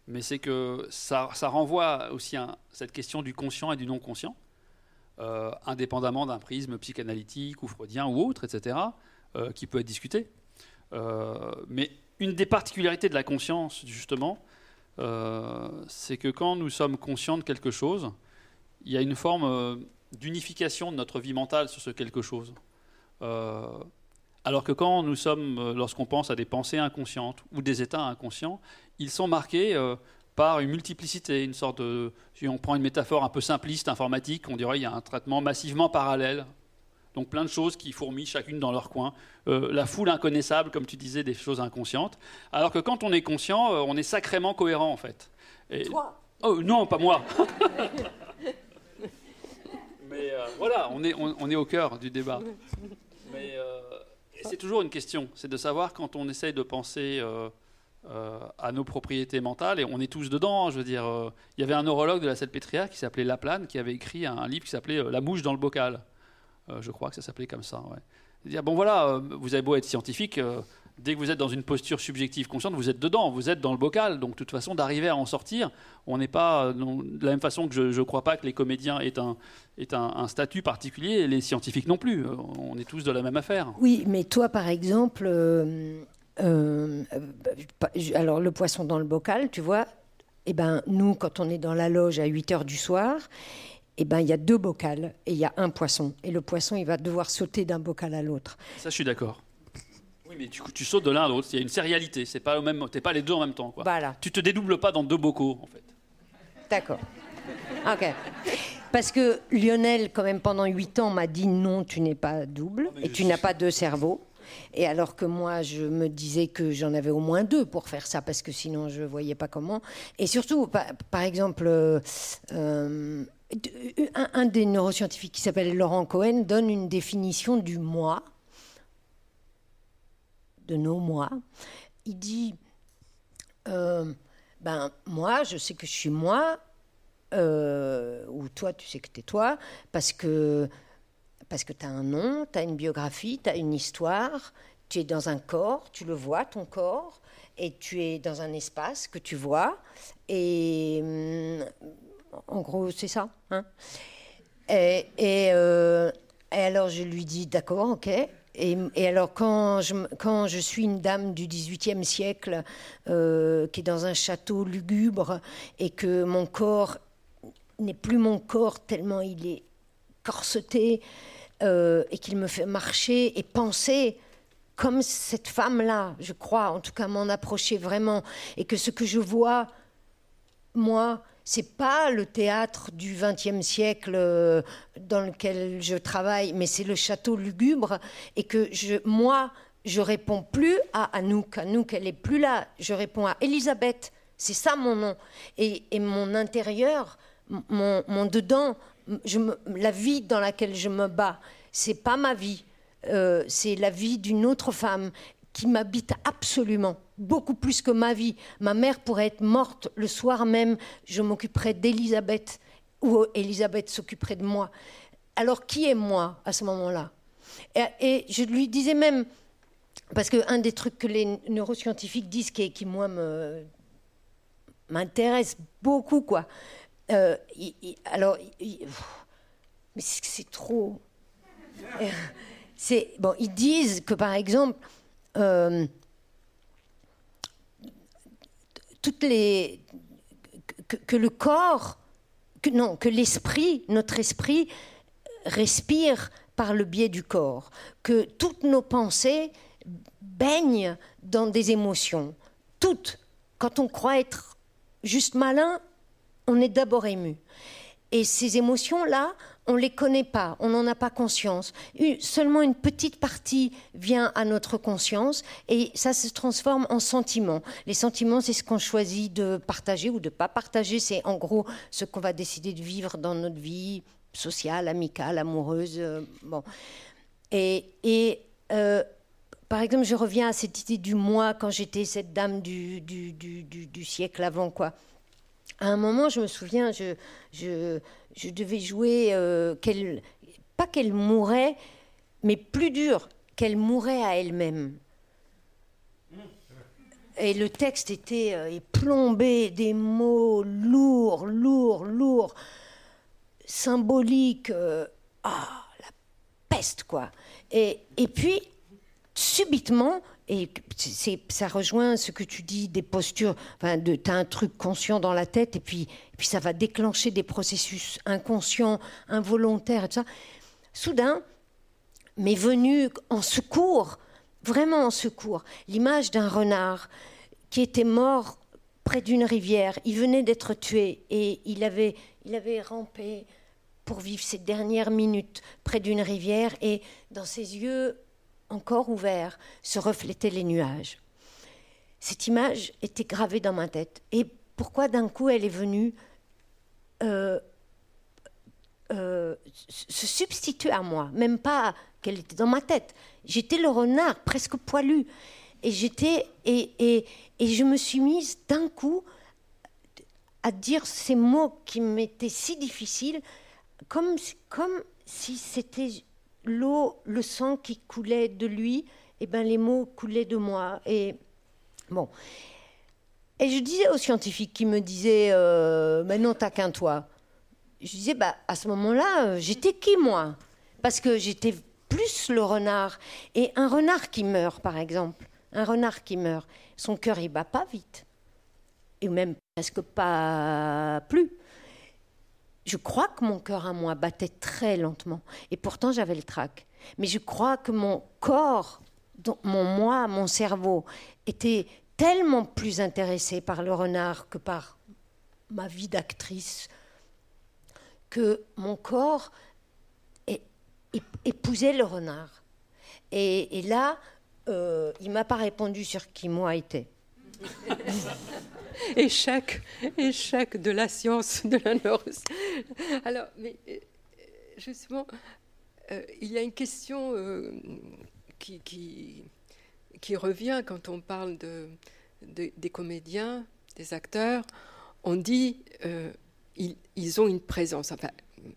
mais c'est que ça, ça, renvoie aussi à cette question du conscient et du non conscient. Euh, indépendamment d'un prisme psychanalytique ou freudien ou autre, etc., euh, qui peut être discuté. Euh, mais une des particularités de la conscience, justement, c'est que quand nous sommes conscients de quelque chose, il y a une forme d'unification de notre vie mentale sur ce quelque chose. alors que quand nous sommes, lorsqu'on pense à des pensées inconscientes ou des états inconscients, ils sont marqués par une multiplicité, une sorte de. Si on prend une métaphore un peu simpliste, informatique, on dirait qu'il y a un traitement massivement parallèle. Donc plein de choses qui fourmillent chacune dans leur coin. Euh, la foule inconnaissable, comme tu disais, des choses inconscientes. Alors que quand on est conscient, euh, on est sacrément cohérent en fait. Et... Toi? Oh non, pas moi euh, voilà, on est, on, est au cœur du débat. Mais c'est toujours une question, c'est de savoir quand on essaye de penser euh, à nos propriétés mentales et on est tous dedans. Je veux dire, euh, il y avait un neurologue de la Salpêtrière qui s'appelait Laplane qui avait écrit un, livre qui s'appelait euh, La mouche dans le bocal. je crois que ça s'appelait comme ça. Ouais. Dire bon voilà, vous avez beau être scientifique, dès que vous êtes dans une posture subjective consciente, vous êtes dedans, vous êtes dans le bocal. Donc de toute façon, d'arriver à en sortir, on n'est pas de la même façon que je ne crois pas que les comédiens aient un, est un, un, statut particulier, et les scientifiques non plus. On est tous de la même affaire. Oui, mais toi, par exemple, euh, alors le poisson dans le bocal, tu vois, eh ben, nous, quand on est dans la loge à 8 heures du soir, eh ben, il y a deux bocals et il y a un poisson. Et le poisson, il va devoir sauter d'un bocal à l'autre. Ça, je suis d'accord. Oui, mais tu, tu sautes de l'un à l'autre. Il y a une sérialité. C'est pas au même, t'es pas les deux en même temps. Quoi. Voilà. Tu te dédoubles pas dans deux bocaux, en fait. D'accord. Ok. Parce que Lionel, quand même, pendant 8 ans, m'a dit non, tu n'es pas double et tu n'as pas deux cerveaux. Et alors que moi, je me disais que j'en avais au moins deux pour faire ça, parce que sinon, je ne voyais pas comment. Et surtout, par, exemple, euh, un, un, des neuroscientifiques qui s'appelle Laurent Cohen donne une définition du moi, de nos moi. Il dit, euh, ben moi, je sais que je suis moi, euh, ou toi, tu sais que tu es toi, parce que parce que tu as un nom, tu as une biographie, tu as une histoire, tu es dans un corps, tu le vois, ton corps, et tu es dans un espace que tu vois. Et hum, en gros, c'est ça. Hein et, euh, et, alors je lui dis, d'accord, ok. Et, alors quand je, quand je suis une dame du XVIIIe siècle euh, qui est dans un château lugubre et que mon corps n'est plus mon corps tellement il est corseté euh, et qu'il me fait marcher et penser comme cette femme-là, je crois, en tout cas m'en approcher vraiment, et que ce que je vois, moi, c'est pas le théâtre du XXe siècle euh, dans lequel je travaille, mais c'est le château lugubre, et que moi, je réponds plus à Anouk. Anouk, elle est plus là. Je réponds à Elisabeth. C'est ça mon nom. Et, mon intérieur, mon, mon dedans, la vie dans laquelle je me bats, c'est pas ma vie, euh, c'est la vie d'une autre femme qui m'habite absolument, beaucoup plus que ma vie. Ma mère pourrait être morte le soir même, je m'occuperais d'Elisabeth ou Elisabeth s'occuperait de moi. Alors qui est moi à ce moment-là? Et, je lui disais même, parce qu'un des trucs que les neuroscientifiques disent qui, moi m'intéresse beaucoup, quoi. Euh, alors, mais c'est trop. c'est bon, ils disent que par exemple, euh, les que, le corps, que, non, que l'esprit, notre esprit respire par le biais du corps, que toutes nos pensées baignent dans des émotions, toutes. Quand on croit être juste malin, on est d'abord ému. Et ces émotions-là, on ne les connaît pas, on n'en a pas conscience. Seulement une petite partie vient à notre conscience et ça se transforme en sentiments. Les sentiments, c'est ce qu'on choisit de partager ou de ne pas partager. C'est en gros ce qu'on va décider de vivre dans notre vie sociale, amicale, amoureuse. Euh, bon. Et, et euh, par exemple, je reviens à cette idée du moi quand j'étais cette dame du, du, du, du, siècle avant, quoi. À un moment, je me souviens, je, je, je devais jouer, euh, pas qu'elle mourait, mais plus dur, qu'elle mourait à elle-même. Et le texte était euh, plombé, des mots lourds, lourds, lourds, symboliques. Euh, ah, la peste, quoi. Et, et puis, subitement, et ça rejoint ce que tu dis des postures, enfin, de, as un truc conscient dans la tête et puis, puis ça va déclencher des processus inconscients, involontaires et tout ça. Soudain, m'est venu en secours, vraiment en secours, l'image d'un renard qui était mort près d'une rivière. Il venait d'être tué et il avait, il avait rampé pour vivre ses dernières minutes près d'une rivière et dans ses yeux encore ouvert, se reflétaient les nuages. Cette image était gravée dans ma tête. Et pourquoi d'un coup elle est venue euh, euh, se substituer à moi? Même pas qu'elle était dans ma tête. J'étais le renard, presque poilu. Et j'étais et, et, et je me suis mise d'un coup à dire ces mots qui m'étaient si difficiles, comme, comme si c'était l'eau, le sang qui coulait de lui, eh ben les mots coulaient de moi. Et bon. Et je disais aux scientifiques qui me disaient euh, Mais non, t'as qu'un toi. Je disais bah, À ce moment-là, euh, j'étais qui, moi? Parce que j'étais plus le renard. Et un renard qui meurt, par exemple, un renard qui meurt, son cœur, il bat pas vite. Et même presque pas plus je crois que mon cœur à moi battait très lentement. Et pourtant, j'avais le trac. Mais je crois que mon corps, mon moi, mon cerveau, était tellement plus intéressé par le renard que par ma vie d'actrice, que mon corps épousait le renard. Et, là, euh, il m'a pas répondu sur qui moi était. échec, échec de la science de la neuroscience. Alors, mais euh, justement, euh, il y a une question euh, qui, revient quand on parle de, des comédiens, des acteurs. On dit ils, ils, ont une présence, enfin,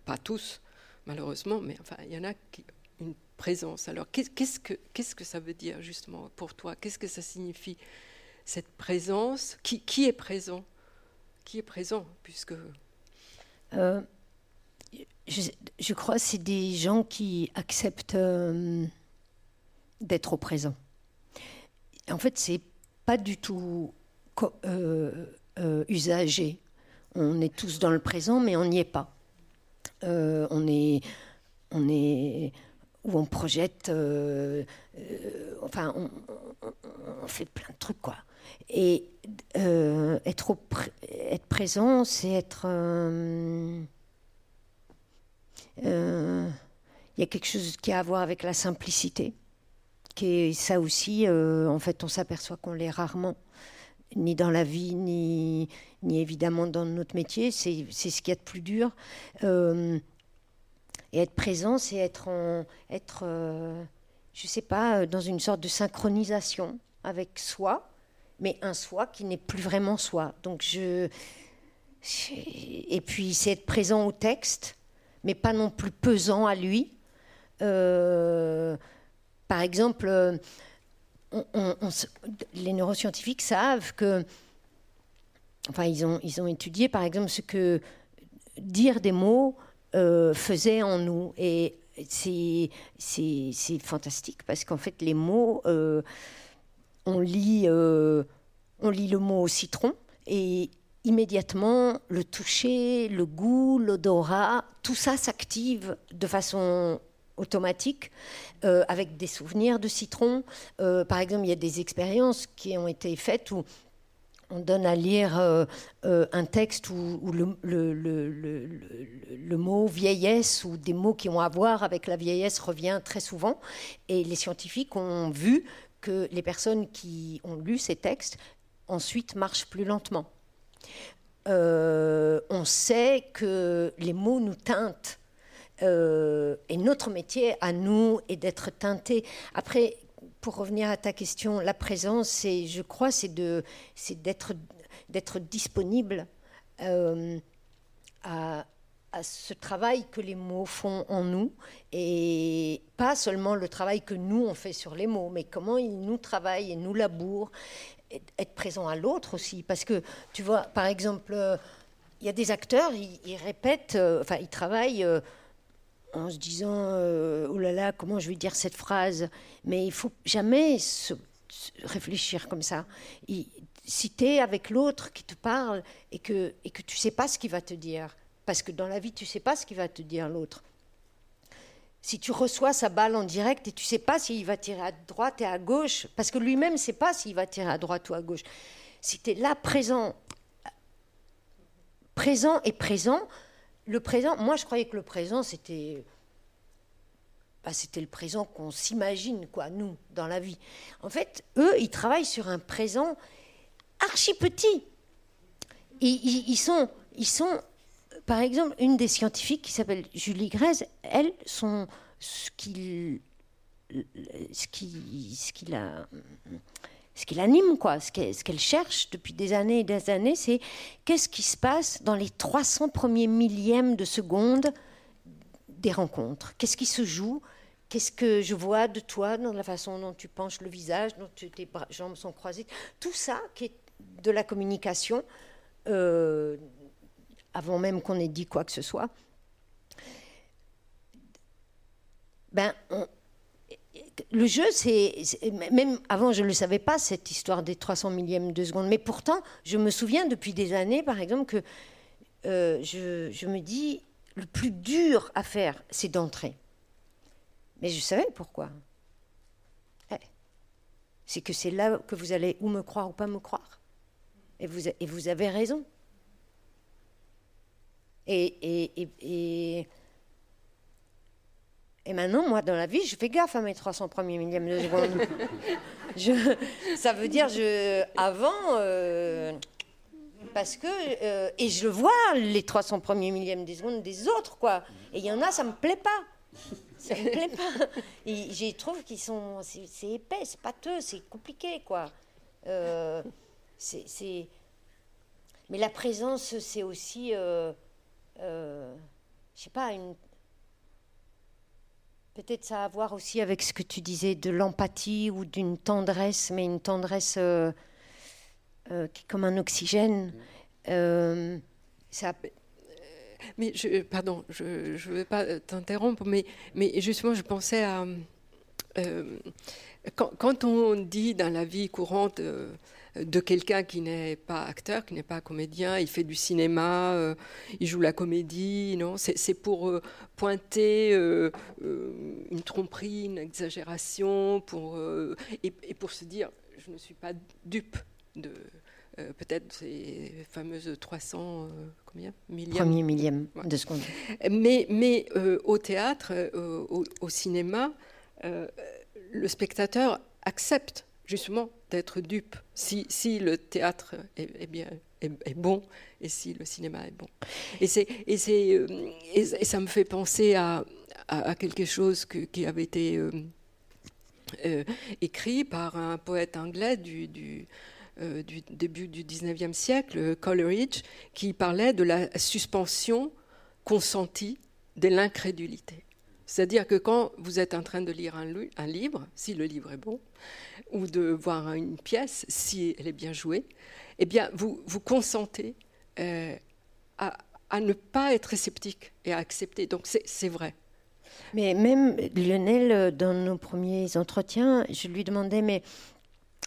pas tous, malheureusement, mais enfin, il y en a qui une présence. Alors, qu'est-ce que, qu'est-ce que ça veut dire justement pour toi? Qu'est-ce que ça signifie? Cette présence qui, est présent Qui est présent puisque euh, je, crois que c'est des gens qui acceptent euh, d'être au présent. En fait, c'est pas du tout euh, usagé. On est tous dans le présent, mais on n'y est pas. on est, on est on projette, enfin, on, fait plein de trucs, quoi. Et euh, être, être présent, c'est être. Euh, euh, il y a quelque chose qui a à voir avec la simplicité, qui est ça aussi. en fait, on s'aperçoit qu'on l'est rarement, ni dans la vie, ni, ni évidemment dans notre métier. C'est ce qu'il y a de plus dur. et être présent, c'est être, en, être je sais pas, dans une sorte de synchronisation avec soi mais un soi qui n'est plus vraiment soi. Donc je et puis c'est être présent au texte, mais pas non plus pesant à lui. Euh, par exemple, les neuroscientifiques savent que, enfin, ils ont, ils ont étudié, par exemple, ce que dire des mots euh, faisait en nous. Et c'est fantastique parce qu'en fait, les mots, euh, on, lit, euh, on lit le mot citron et immédiatement, le toucher, le goût, l'odorat, tout ça s'active de façon automatique euh, avec des souvenirs de citron. par exemple, il y a des expériences qui ont été faites où on donne à lire euh, euh, un texte où, le, le, mot vieillesse ou des mots qui ont à voir avec la vieillesse revient très souvent. Et les scientifiques ont vu que les personnes qui ont lu ces textes ensuite marchent plus lentement. Euh, on sait que les mots nous teintent. et notre métier à nous est d'être teinté. Après, pour revenir à ta question, la présence, c'est, je crois, c'est de, c'est d'être, d'être disponible euh, à, à, ce travail que les mots font en nous, et pas seulement le travail que nous on fait sur les mots, mais comment ils nous travaillent et nous labourent, être présent à l'autre aussi, parce que tu vois, par exemple, euh, il y a des acteurs, ils, répètent, euh, enfin, ils travaillent en se disant euh, oh là là, comment je vais dire cette phrase Mais il faut jamais réfléchir comme ça. si tu es avec l'autre qui te parle et que, et que tu sais pas ce qu'il va te dire, parce que dans la vie, tu sais pas ce qu'il va te dire l'autre. Si tu reçois sa balle en direct et tu sais pas s'il va tirer à droite et à gauche, parce que lui-même ne sait pas s'il va tirer à droite ou à gauche. Si tu es là présent, présent et présent, le présent, moi je croyais que le présent c'était. Bah, c'était le présent qu'on s'imagine, quoi, nous, dans la vie. En fait, eux, ils travaillent sur un présent archi petit. ils, sont, ils sont, par exemple, une des scientifiques qui s'appelle Julie Grèze, elle, ce qu'il, ce qui, ce qu'il a ce qui l'anime, quoi, ce qu'elle cherche depuis des années et des années, c'est qu'est-ce qui se passe dans les 300 premiers millièmes de seconde des rencontres. Qu'est-ce qui se joue? Qu'est-ce que je vois de toi dans la façon dont tu penches le visage, dont tes jambes sont croisées Tout ça qui est de la communication, euh, avant même qu'on ait dit quoi que ce soit. Ben, on, le jeu, c'est même avant, je ne le savais pas cette histoire des 300 millièmes de seconde. Mais pourtant, je me souviens depuis des années, par exemple, que euh, je, me dis le plus dur à faire, c'est d'entrer. Mais je savais pourquoi. Eh, c'est que c'est là que vous allez ou me croire ou pas me croire. Et vous, et vous avez raison. Et, et et maintenant, moi, dans la vie, je fais gaffe à mes 300 premiers millièmes de seconde. je, ça veut dire, je, avant, euh, parce que, euh, et je vois les 300 premiers millièmes de seconde des autres, quoi. Et il y en a, ça me plaît pas. Ça me plaît pas. Et je trouve qu'ils sont, c'est épais, c'est pâteux, c'est compliqué, quoi. Euh, c'est, mais la présence, c'est aussi, je sais pas, une Peut-être ça a à voir aussi avec ce que tu disais de l'empathie ou d'une tendresse, mais une tendresse euh, euh, qui est comme un oxygène. Euh, ça, mais je, pardon, je ne veux pas t'interrompre, mais, mais justement, je pensais à. Quand, quand, on dit dans la vie courante de quelqu'un qui n'est pas acteur, qui n'est pas comédien, il fait du cinéma, euh, il joue la comédie, non? C'est pour euh, pointer euh, une tromperie, une exagération, pour, et, pour se dire, je ne suis pas dupe de peut-être ces fameuses 300 combien? Millième Premier millième de seconde. Mais, mais au théâtre, au, au, cinéma, le spectateur accepte justement d'être dupe si, si, le théâtre est, bien est, bon et si le cinéma est bon. Et, c'est, et, c'est, euh, et, ça me fait penser à, à, quelque chose qui avait été euh, euh, écrit par un poète anglais du, du, début du 19e siècle, Coleridge, qui parlait de la suspension consentie de l'incrédulité. C'est-à-dire que quand vous êtes en train de lire un, livre, si le livre est bon, ou de voir une pièce, si elle est bien jouée, eh bien, vous, vous consentez euh, à, ne pas être sceptique et à accepter. Donc, c'est vrai. Mais même Lionel, dans nos premiers entretiens, je lui demandais, mais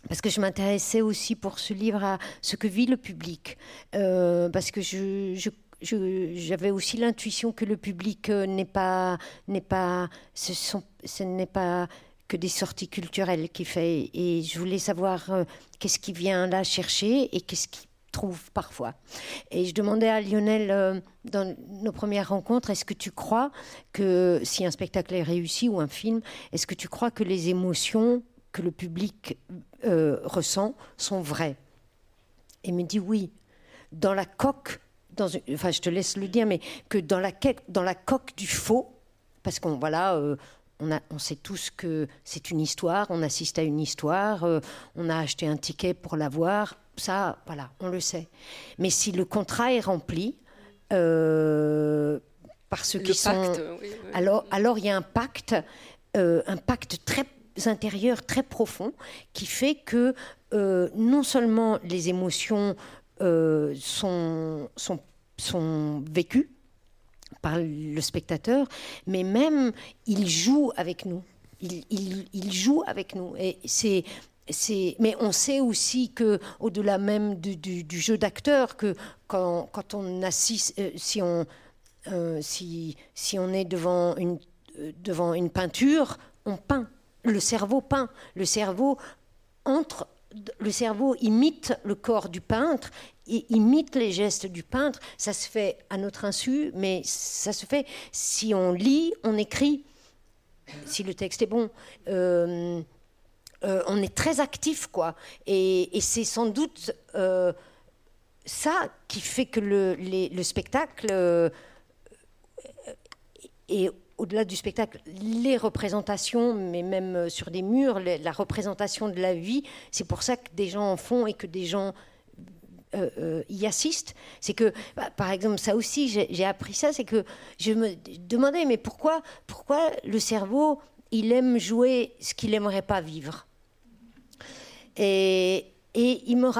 parce que je m'intéressais aussi pour ce livre à ce que vit le public, euh, parce que je, j'avais aussi l'intuition que le public euh, n'est pas, n'est pas, ce, n'est pas que des sorties culturelles qu'il fait, et je voulais savoir euh, qu'est-ce qui vient là chercher et qu'est-ce qu'il trouve parfois. Et je demandais à Lionel dans nos premières rencontres, est-ce que tu crois que si un spectacle est réussi ou un film, est-ce que tu crois que les émotions que le public euh, ressent sont vraies? Et me dit oui. Dans la coque, dans enfin je te laisse le dire, mais que dans la, coque du faux, parce qu'on voilà, euh, on, a, on sait tous que c'est une histoire, on assiste à une histoire, euh, on a acheté un ticket pour la voir, ça, voilà, on le sait. Mais si le contrat est rempli, par ceux qui sont, alors alors il y a un pacte, un pacte très intérieurs très profonds qui fait que euh, non seulement les émotions euh, sont, sont, sont vécues par le spectateur, mais même il joue avec nous. Il, joue avec nous. Et c'est mais on sait aussi que, au-delà même du, jeu d'acteur, que quand, on euh, si on si, si on est devant une devant une peinture, on peint le cerveau peint. Le cerveau entre, le cerveau imite le corps du peintre, imite les gestes du peintre. Ça se fait à notre insu, mais ça se fait si on lit, on écrit, si le texte est bon. Euh, euh, on est très actif, quoi. Et, c'est sans doute euh, ça qui fait que le spectacle est au-delà du spectacle, les représentations, mais même euh, sur des murs, la représentation de la vie, c'est pour ça que des gens en font et que des gens euh, euh, y assistent. C'est que, bah, par exemple, ça aussi, j'ai appris ça, c'est que je me demandais, mais pourquoi, pourquoi le cerveau, il aime jouer ce qu'il n'aimerait pas vivre? Et, il me,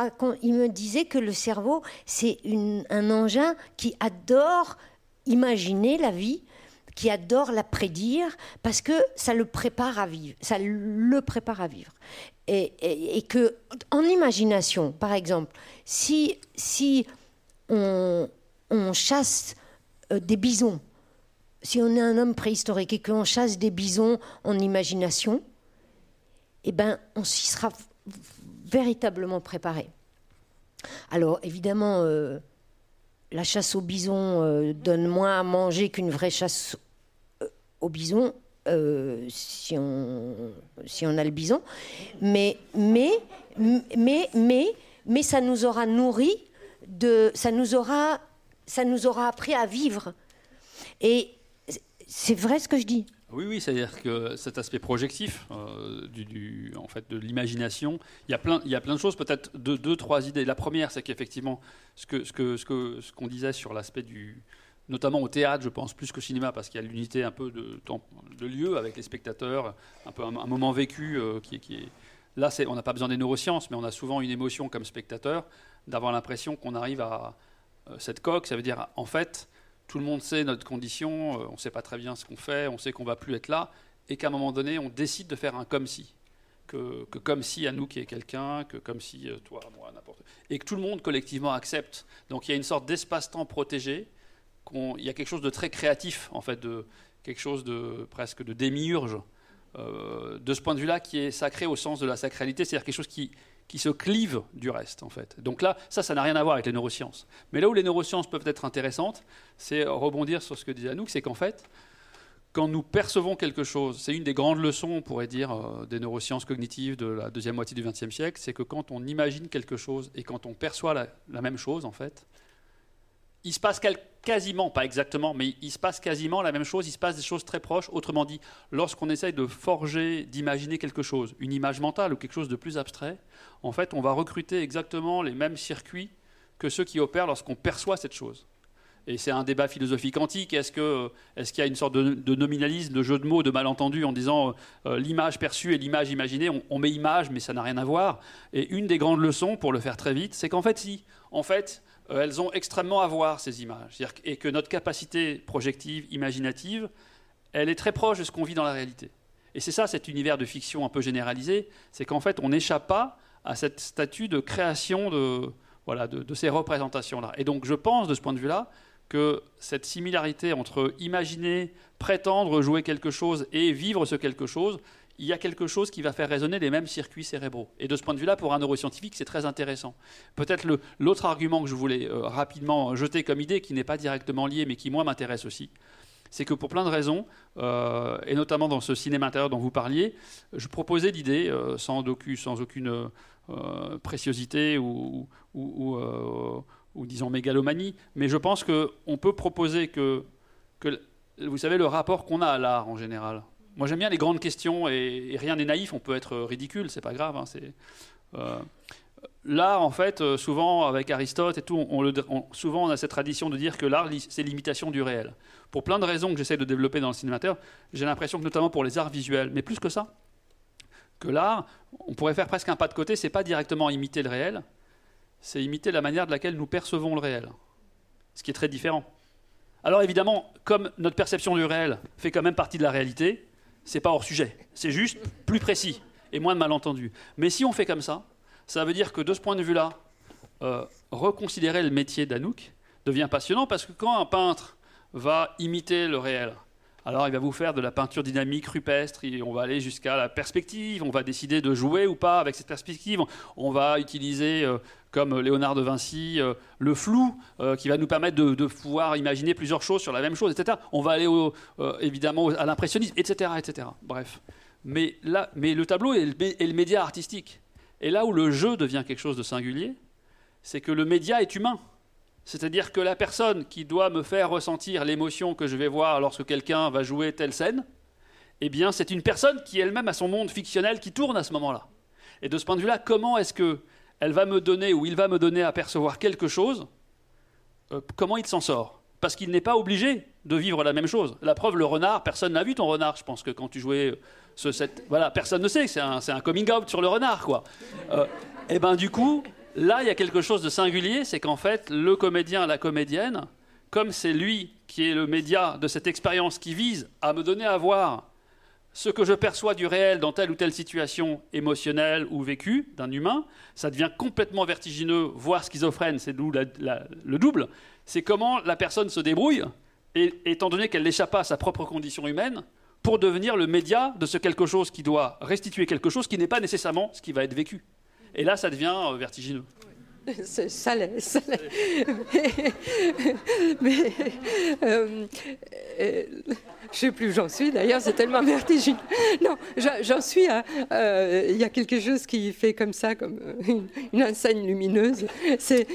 il me disait que le cerveau, c'est un engin qui adore imaginer la vie qui adore la prédire parce que ça le prépare à vivre, ça le prépare à vivre. Et, et, que en imagination, par exemple, si, si on, chasse euh, des bisons, si on est un homme préhistorique et qu'on chasse des bisons en imagination, eh ben, on s'y sera véritablement préparé. Alors évidemment, euh, la chasse aux bisons euh, donne moins à manger qu'une vraie chasse au bison euh, si, on, si on a le bison. Mais, mais, mais, mais, mais ça nous aura nourri, de, ça, nous aura, ça nous aura appris à vivre. Et c'est vrai ce que je dis. Oui, oui, c'est-à-dire que cet aspect projectif euh, en fait, de l'imagination, il y, a plein, il y a plein de choses, peut-être deux, trois idées. La première, c'est qu'effectivement, ce qu'on ce que, ce que, ce disait sur l'aspect du, notamment au théâtre, je pense, plus qu'au cinéma, parce qu'il y a l'unité un peu de, de, lieu avec les spectateurs, un peu un, moment vécu euh, qui, est... Là, on n'a pas besoin des neurosciences, mais on a souvent une émotion comme spectateur d'avoir l'impression qu'on arrive à euh, cette coque. Ça veut dire, en fait, tout le monde sait notre condition, euh, on ne sait pas très bien ce qu'on fait, on sait qu'on va plus être là, et qu'à un moment donné, on décide de faire un comme si. Que, que comme si à nous qui est quelqu'un, que comme si toi, moi, n'importe. Et que tout le monde collectivement accepte. Donc il y a une sorte d'espace-temps protégé il y a quelque chose de très créatif, en fait, de quelque chose de presque de démiurge, euh, de ce point de vue-là, qui est sacré au sens de la sacralité, c'est-à-dire quelque chose qui, qui se clive du reste, en fait. Donc là, ça, ça n'a rien à voir avec les neurosciences. Mais là où les neurosciences peuvent être intéressantes, c'est rebondir sur ce que disait Anouk, c'est qu'en fait, quand nous percevons quelque chose, c'est une des grandes leçons, on pourrait dire, euh, des neurosciences cognitives de la deuxième moitié du XXe siècle, c'est que quand on imagine quelque chose et quand on perçoit la même chose, en fait, il se passe quasiment, pas exactement, mais il se passe quasiment la même chose, il se passe des choses très proches. Autrement dit, lorsqu'on essaye de forger, d'imaginer quelque chose, une image mentale ou quelque chose de plus abstrait, en fait, on va recruter exactement les mêmes circuits que ceux qui opèrent lorsqu'on perçoit cette chose. Et c'est un débat philosophique antique. Est-ce qu'il y a une sorte de, nominalisme, de jeu de mots, de malentendu en disant euh, l'image perçue et l'image imaginée on, on, met image, mais ça n'a rien à voir. Et une des grandes leçons, pour le faire très vite, c'est qu'en fait, si. En fait, elles ont extrêmement à voir, ces images. Et que notre capacité projective, imaginative, elle est très proche de ce qu'on vit dans la réalité. Et c'est ça, cet univers de fiction un peu généralisé, c'est qu'en fait, on n'échappe pas à cette statut de création de, voilà, de, ces représentations-là. Et donc, je pense, de ce point de vue-là, que cette similarité entre imaginer, prétendre jouer quelque chose et vivre ce quelque chose, il y a quelque chose qui va faire résonner les mêmes circuits cérébraux. Et de ce point de vue-là, pour un neuroscientifique, c'est très intéressant. Peut-être l'autre argument que je voulais euh, rapidement jeter comme idée, qui n'est pas directement lié, mais qui, moi, m'intéresse aussi, c'est que pour plein de raisons, euh, et notamment dans ce cinéma intérieur dont vous parliez, je proposais l'idée, euh, sans, sans, aucune préciosité ou, disons mégalomanie, mais je pense qu'on peut proposer que, vous savez, le rapport qu'on a à l'art en général. Moi j'aime bien les grandes questions et, rien n'est naïf, on peut être ridicule, c'est pas grave. Hein, c'est, L'art, en fait, souvent avec Aristote et tout, souvent on a cette tradition de dire que l'art, c'est l'imitation du réel pour plein de raisons que j'essaie de développer dans le cinémateur, j'ai l'impression que notamment pour les arts visuels, mais plus que ça, que l'art, on pourrait faire presque un pas de côté, c'est pas directement imiter le réel, c'est imiter la manière de laquelle nous percevons le réel, ce qui est très différent. Alors évidemment, comme notre perception du réel fait quand même partie de la réalité, c'est pas hors sujet, c'est juste plus précis et moins de malentendus. Mais si on fait comme ça, ça veut dire que de ce point de vue-là, euh, reconsidérer le métier d'Anouk devient passionnant parce que quand un peintre va imiter le réel. Alors il va vous faire de la peinture dynamique rupestre, et on va aller jusqu'à la perspective, on va décider de jouer ou pas avec cette perspective, on va utiliser, euh, comme Léonard de Vinci, euh, le flou euh, qui va nous permettre de, pouvoir imaginer plusieurs choses sur la même chose, etc. On va aller évidemment à l'impressionnisme, etc., etc. Bref. Mais, là, mais le tableau est le média artistique. Et là où le jeu devient quelque chose de singulier, c'est que le média est humain. C'est-à-dire que la personne qui doit me faire ressentir l'émotion que je vais voir lorsque quelqu'un va jouer telle scène, eh bien, c'est une personne qui elle-même a son monde fictionnel qui tourne à ce moment-là. Et de ce point de vue-là, comment est-ce que elle va me donner ou il va me donner à percevoir quelque chose euh, Comment il s'en sort? Parce qu'il n'est pas obligé de vivre la même chose. La preuve, le renard, personne n'a vu ton renard. Je pense que quand tu jouais ce, cette, voilà, personne ne sait. C'est un, un, coming out sur le renard, quoi. Euh, et ben du coup, Là, il y a quelque chose de singulier, c'est qu'en fait, le comédien, la comédienne, comme c'est lui qui est le média de cette expérience qui vise à me donner à voir ce que je perçois du réel dans telle ou telle situation émotionnelle ou vécue d'un humain, ça devient complètement vertigineux, voire schizophrène, c'est d'où le double. C'est comment la personne se débrouille, et, étant donné qu'elle n'échappe pas à sa propre condition humaine, pour devenir le média de ce quelque chose qui doit restituer quelque chose qui n'est pas nécessairement ce qui va être vécu. Et là, ça devient euh, vertigineux. Ça l'est, ça Mais, euh, euh, je ne sais plus où j'en suis d'ailleurs, c'est tellement vertigineux. Non, j'en suis à. Il y a quelque chose qui fait comme ça, comme une, enseigne lumineuse. C'est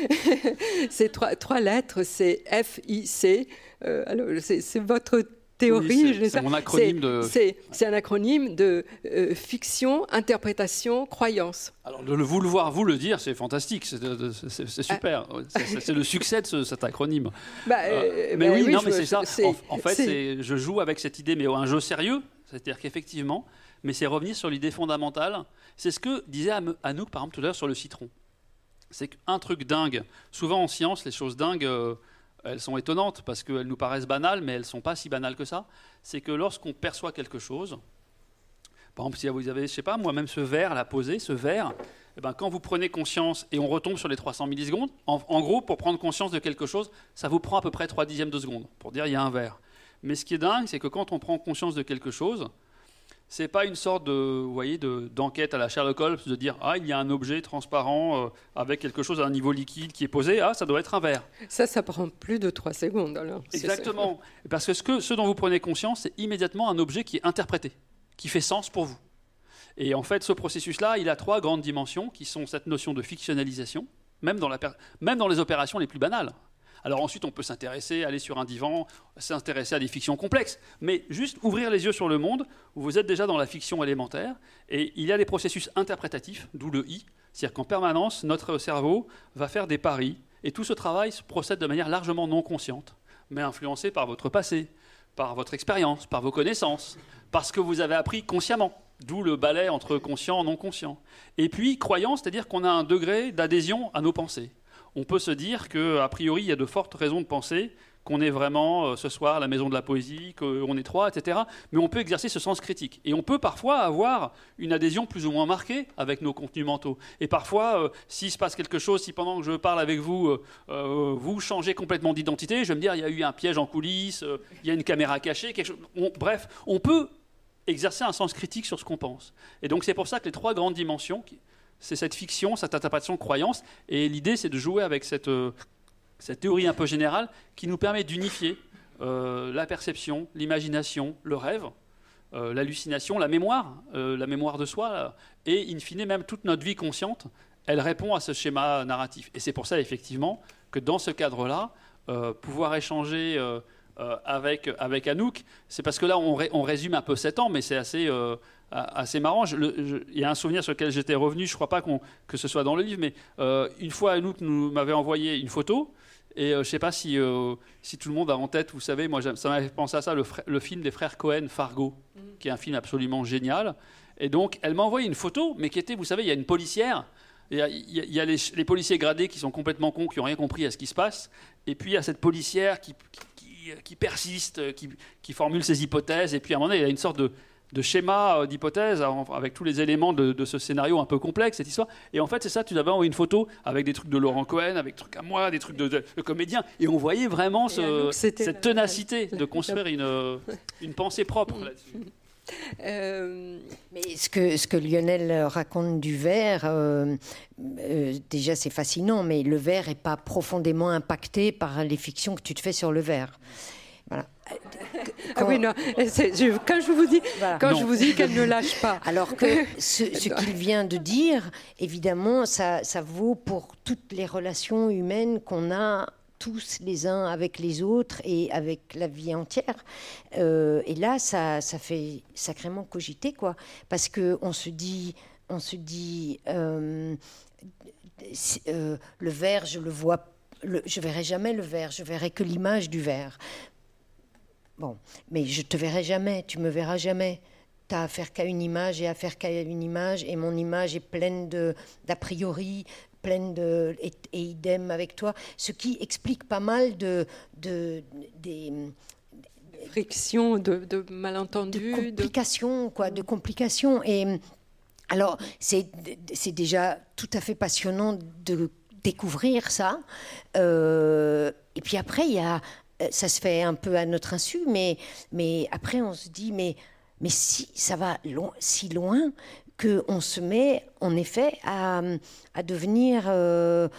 trois, trois lettres, c'est F-I-C. alors, c'est votre théorie. c'est mon acronyme de. C'est un acronyme de euh, fiction, interprétation, croyance. Alors de le voir, vous le dire, c'est fantastique, c'est super. c'est le succès de cet acronyme. Bah, euh, euh, mais bah oui, non, mais c'est ça. En, fait, je joue avec cette idée, mais un jeu sérieux, c'est-à-dire qu'effectivement, mais c'est revenir sur l'idée fondamentale. C'est ce que disait Anouk, par exemple, tout à l'heure sur le citron. C'est qu'un truc dingue. Souvent en science, les choses dingues elles sont étonnantes parce qu'elles nous paraissent banales, mais elles ne sont pas si banales que ça. C'est que lorsqu'on perçoit quelque chose, par exemple, si vous avez, je sais pas, moi-même ce verre, la posé, ce verre, eh ben, quand vous prenez conscience, et on retombe sur les 300 millisecondes, en, en, gros, pour prendre conscience de quelque chose, ça vous prend à peu près 3 dixièmes de seconde, pour dire il y a un verre. Mais ce qui est dingue, c'est que quand on prend conscience de quelque chose, c'est pas une sorte de, vous voyez, d'enquête à la Sherlock Holmes de dire ah il y a un objet transparent euh, avec quelque chose à un niveau liquide qui est posé ah ça doit être un verre. Ça ça prend plus de trois secondes alors. Exactement parce que ce que ce dont vous prenez conscience c'est immédiatement un objet qui est interprété qui fait sens pour vous. Et en fait ce processus là il a trois grandes dimensions qui sont cette notion de fictionnalisation même dans, la, même dans les opérations les plus banales. Alors ensuite, on peut s'intéresser, aller sur un divan, s'intéresser à des fictions complexes, mais juste ouvrir les yeux sur le monde, vous êtes déjà dans la fiction élémentaire, et il y a des processus interprétatifs, d'où le I, c'est-à-dire qu'en permanence, notre cerveau va faire des paris, et tout ce travail procède de manière largement non consciente, mais influencé par votre passé, par votre expérience, par vos connaissances, parce que vous avez appris consciemment. D'où le balai entre conscient et non conscient. Et puis, croyance, c'est-à-dire qu'on a un degré d'adhésion à nos pensées on peut se dire qu'a priori, il y a de fortes raisons de penser qu'on est vraiment euh, ce soir à la maison de la poésie, qu'on est trois, etc. Mais on peut exercer ce sens critique. Et on peut parfois avoir une adhésion plus ou moins marquée avec nos contenus mentaux. Et parfois, euh, s'il se passe quelque chose, si pendant que je parle avec vous, vous changez complètement d'identité, je vais me dire, il y a eu un piège en coulisses, il y a une caméra cachée, quelque chose. bref, on peut exercer un sens critique sur ce qu'on pense. Et donc c'est pour ça que les trois grandes dimensions, c'est cette fiction, cette interprétation, croyance, et l'idée c'est de jouer avec cette, euh, théorie un peu générale qui nous permet d'unifier euh, la perception, l'imagination, le rêve, euh, l'hallucination, la mémoire, la mémoire de soi, et in fine même toute notre vie consciente, elle répond à ce schéma narratif. Et c'est pour ça effectivement que dans ce cadre-là, pouvoir échanger euh, avec, avec Anouk, c'est parce que là, on, on, résume un peu sept ans, mais c'est assez, euh, assez marrant. il y a un souvenir sur lequel j'étais revenu, je ne crois pas que ce soit dans le livre, mais euh, une fois, Anouk m'avait envoyé une photo. Et je ne sais pas si, si tout le monde a en tête, vous savez, moi ça m'avait pensé à ça, le, le, film des frères Cohen, Fargo, mm. qui est un film absolument génial. Et donc, elle m'a envoyé une photo, mais qui était, vous savez, il y a une policière il y a, les, les, policiers gradés qui sont complètement cons, qui n'ont rien compris à ce qui se passe. Et puis il y a cette policière qui, qui, persiste, qui, formule ses hypothèses, et puis à un moment donné, il y a une sorte de, schéma euh, d'hypothèse avec tous les éléments de, ce scénario un peu complexe, cette histoire. Et en fait, c'est ça, tu avais envoyé une photo avec des trucs de Laurent Cohen, avec des trucs à moi, des trucs de, de, comédien, et on voyait vraiment cette ténacité de construire une, une pensée propre là-dessus. Euh, mais ce que, ce que Lionel raconte du verre, euh, euh, déjà c'est fascinant, mais le verre n'est pas profondément impacté par les fictions que tu te fais sur le verre. Ah oui, non, je, quand je vous dis, quand je vous dis qu'elle ne lâche pas. Alors que ce, ce qu'il vient de dire, évidemment, ça, ça vaut pour toutes les relations humaines qu'on a tous les uns avec les autres et avec la vie entière. Euh, et là, ça, ça fait sacrément cogiter, quoi. Parce qu'on se dit, on se dit euh, euh, le verre, je le vois, le, je verrai jamais le verre, je verrai que l'image du verre. Bon, mais je te verrai jamais, tu me verras jamais. Tu as affaire qu'à une image et affaire qu'à une image, et mon image est pleine d'a priori, pleine de et, idem avec toi, ce qui explique pas mal de, de des frictions, de, de malentendus, de complications, quoi, de complications. Et alors, c'est déjà tout à fait passionnant de découvrir ça. Euh, et puis après, il y a, ça se fait un peu à notre insu, mais, après, on se dit, mais, mais si ça va si loin, qu'on se met en effet à, devenir euh,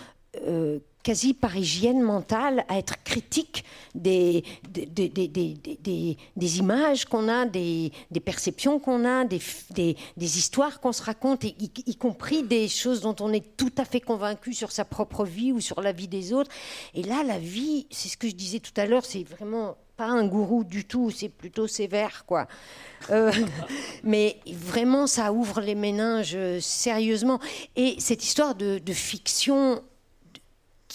euh, quasi par mentale, à être critique des, des, des, des, images qu'on a, des, perceptions qu'on a, des, histoires qu'on se raconte, y, y, compris des choses dont on est tout à fait convaincu sur sa propre vie ou sur la vie des autres. Et là, la vie, c'est ce que je disais tout à l'heure, c'est vraiment pas un gourou du tout, c'est plutôt sévère, quoi. Euh, mais vraiment, ça ouvre les méninges euh, sérieusement. Et cette histoire de, fiction,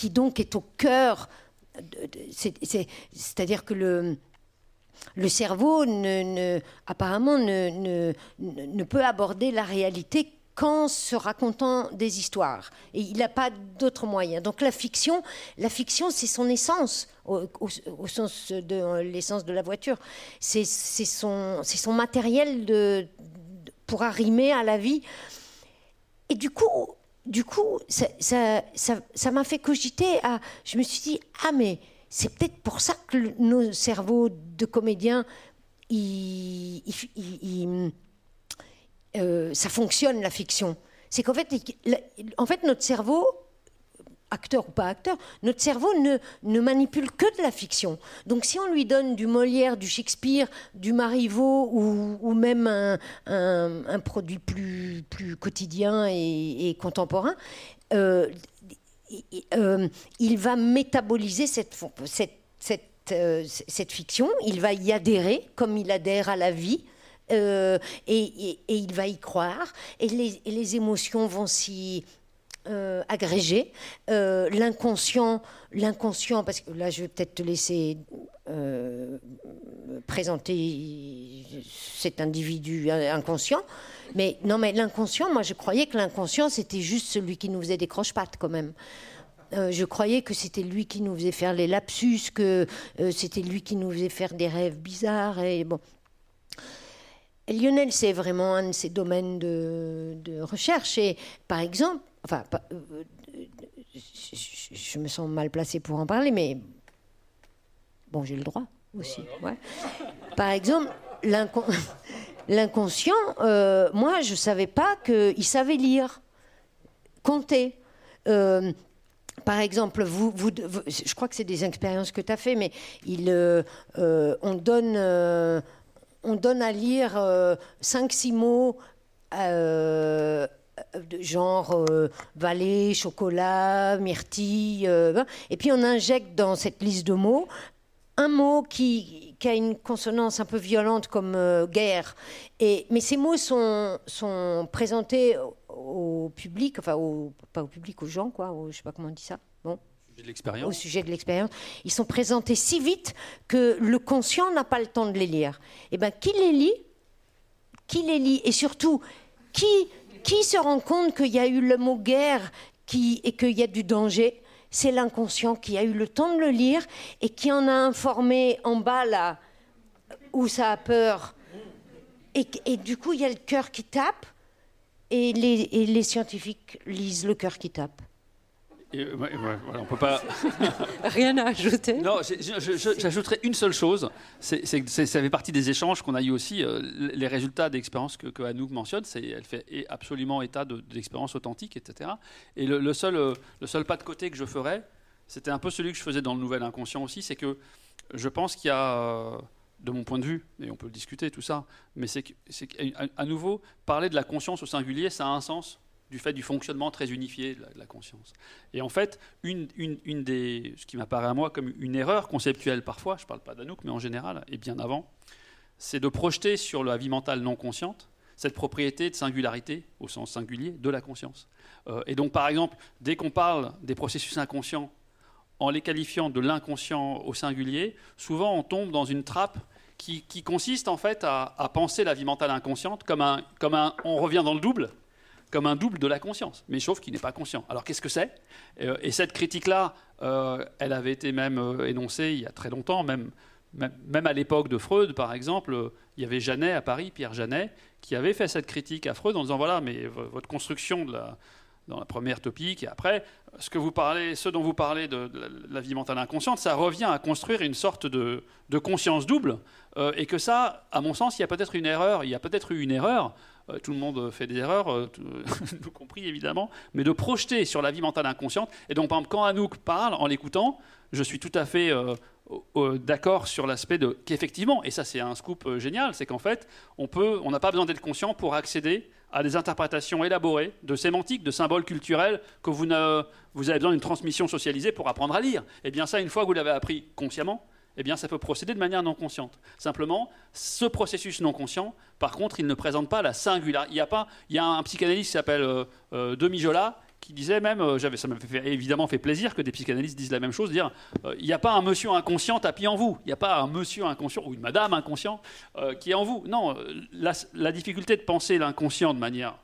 qui donc est au cœur, c'est-à-dire que le, le cerveau, ne, apparemment, ne, ne, peut aborder la réalité qu'en se racontant des histoires. Et il n'a pas d'autre moyen. Donc la fiction, la fiction, c'est son essence, au, sens de l'essence de la voiture. C'est son, son matériel de, pour arrimer à la vie. Et du coup, du coup ça m'a fait cogiter. Je me suis dit, ah mais c'est peut-être pour ça que nos cerveaux de comédiens, euh, ça fonctionne la fiction. C'est qu'en fait, en fait, notre cerveau, acteur ou pas acteur, notre cerveau ne, manipule que de la fiction. Donc si on lui donne du Molière, du Shakespeare, du Marivaux ou, ou même un, produit plus, quotidien et, contemporain, euh, euh, il va métaboliser cette, cette, fiction, il va y adhérer comme il adhère à la vie. Euh, et, il va y croire, et les, émotions vont s'y euh, agréger. Euh, l'inconscient, l'inconscient, parce que là je vais peut-être te laisser présenter cet individu inconscient, mais non, mais l'inconscient, moi je croyais que l'inconscient c'était juste celui qui nous faisait des croche-pattes quand même. je croyais que c'était lui qui nous faisait faire les lapsus, que c'était lui qui nous faisait faire des rêves bizarres. Et bon. Lionel, c'est vraiment un de ses domaines de, recherche. Et par exemple, enfin, je, me sens mal placée pour en parler, mais bon, j'ai le droit aussi. Par exemple, l'inconscient, euh, moi, je ne savais pas qu'il savait lire, compter. Euh, par exemple, vous, vous, je crois que c'est des expériences que tu as fait, mais il, euh, on, donne, on donne à lire 5-6 mots genre vallée, chocolat, myrtille, et puis on injecte dans cette liste de mots un mot qui, a une consonance un peu violente comme euh, guerre. Et, mais ces mots sont, sont présentés au, public, enfin pas au public, aux gens, quoi, je sais pas comment on dit ça. Bon. Au sujet de l'expérience. Ils sont présentés si vite que le conscient n'a pas le temps de les lire. Et eh bien, qui les lit? Qui les lit? Et surtout, qui, qui se rend compte qu'il y a eu le mot guerre qui, et qu'il y a du danger? C'est l'inconscient qui a eu le temps de le lire et qui en a informé en bas là où ça a peur. Et, du coup, il y a le cœur qui tape et les, et les scientifiques lisent le cœur qui tape. Euh, on peut pas. Rien à ajouter. Non, j'ajouterais une seule chose. C'est, ça fait partie des échanges qu'on a eu aussi. Euh, les résultats d'expériences que, que Anouk mentionne, c'est, elle fait absolument état d'expériences authentiques, etc. Et le, seul, euh, le seul pas de côté que je ferais, c'était un peu celui que je faisais dans le Nouvel Inconscient aussi, c'est que je pense qu'il y a de mon point de vue, et on peut le discuter, tout ça, mais c'est qu'à nouveau, parler de la conscience au singulier, ça a un sens du fait du fonctionnement très unifié de la, conscience. Et en fait, une, des, ce qui m'apparaît à moi comme une erreur conceptuelle parfois, je ne parle pas d'Anouk, mais en général, et bien avant, c'est de projeter sur la vie mentale non consciente cette propriété de singularité, au sens singulier, de la conscience. Euh, et donc, par exemple, dès qu'on parle des processus inconscients en les qualifiant de l'inconscient au singulier, souvent on tombe dans une trappe qui, consiste en fait à, à, penser la vie mentale inconsciente comme un, comme un, on revient dans le double, comme un double de la conscience, mais sauf qu'il n'est pas conscient. Alors qu'est-ce que c'est? Euh, Et cette critique-là, euh, elle avait été même euh, énoncée il y a très longtemps, même, même, à l'époque de Freud, par exemple, il y avait Janet à Paris, Pierre Janet, qui avait fait cette critique à Freud en disant voilà, mais votre construction dans la première topique, et après, ce, que vous parlez, ce dont vous parlez de, la vie mentale inconsciente, ça revient à construire une sorte de, conscience double, et que ça, à mon sens, il y a peut-être une erreur, il y a peut-être eu une erreur tout le monde fait des erreurs, euh, nous compris évidemment, mais de projeter sur la vie mentale inconsciente. Et donc, par exemple, quand Anouk parle, en l'écoutant, je suis tout à fait euh, d'accord sur l'aspect de qu'effectivement, et ça c'est un scoop génial, c'est qu'en fait, on peut, on n'a pas besoin d'être conscient pour accéder à des interprétations élaborées de sémantiques, de symboles culturels que vous, vous avez besoin d'une transmission socialisée pour apprendre à lire. Et eh bien ça, une fois que vous l'avez appris consciemment, eh bien, ça peut procéder de manière non consciente. Simplement, ce processus non conscient, par contre, il ne présente pas la singularité. Il y a, un psychanalyste qui s'appelle euh, euh Demi Jola qui disait même, euh, ça m'a évidemment fait plaisir que des psychanalystes disent la même chose, dire euh, il n'y a pas un monsieur inconscient tapis en vous, il n'y a pas un monsieur inconscient ou une madame inconscient qui est en vous. Non, la, difficulté de penser l'inconscient de manière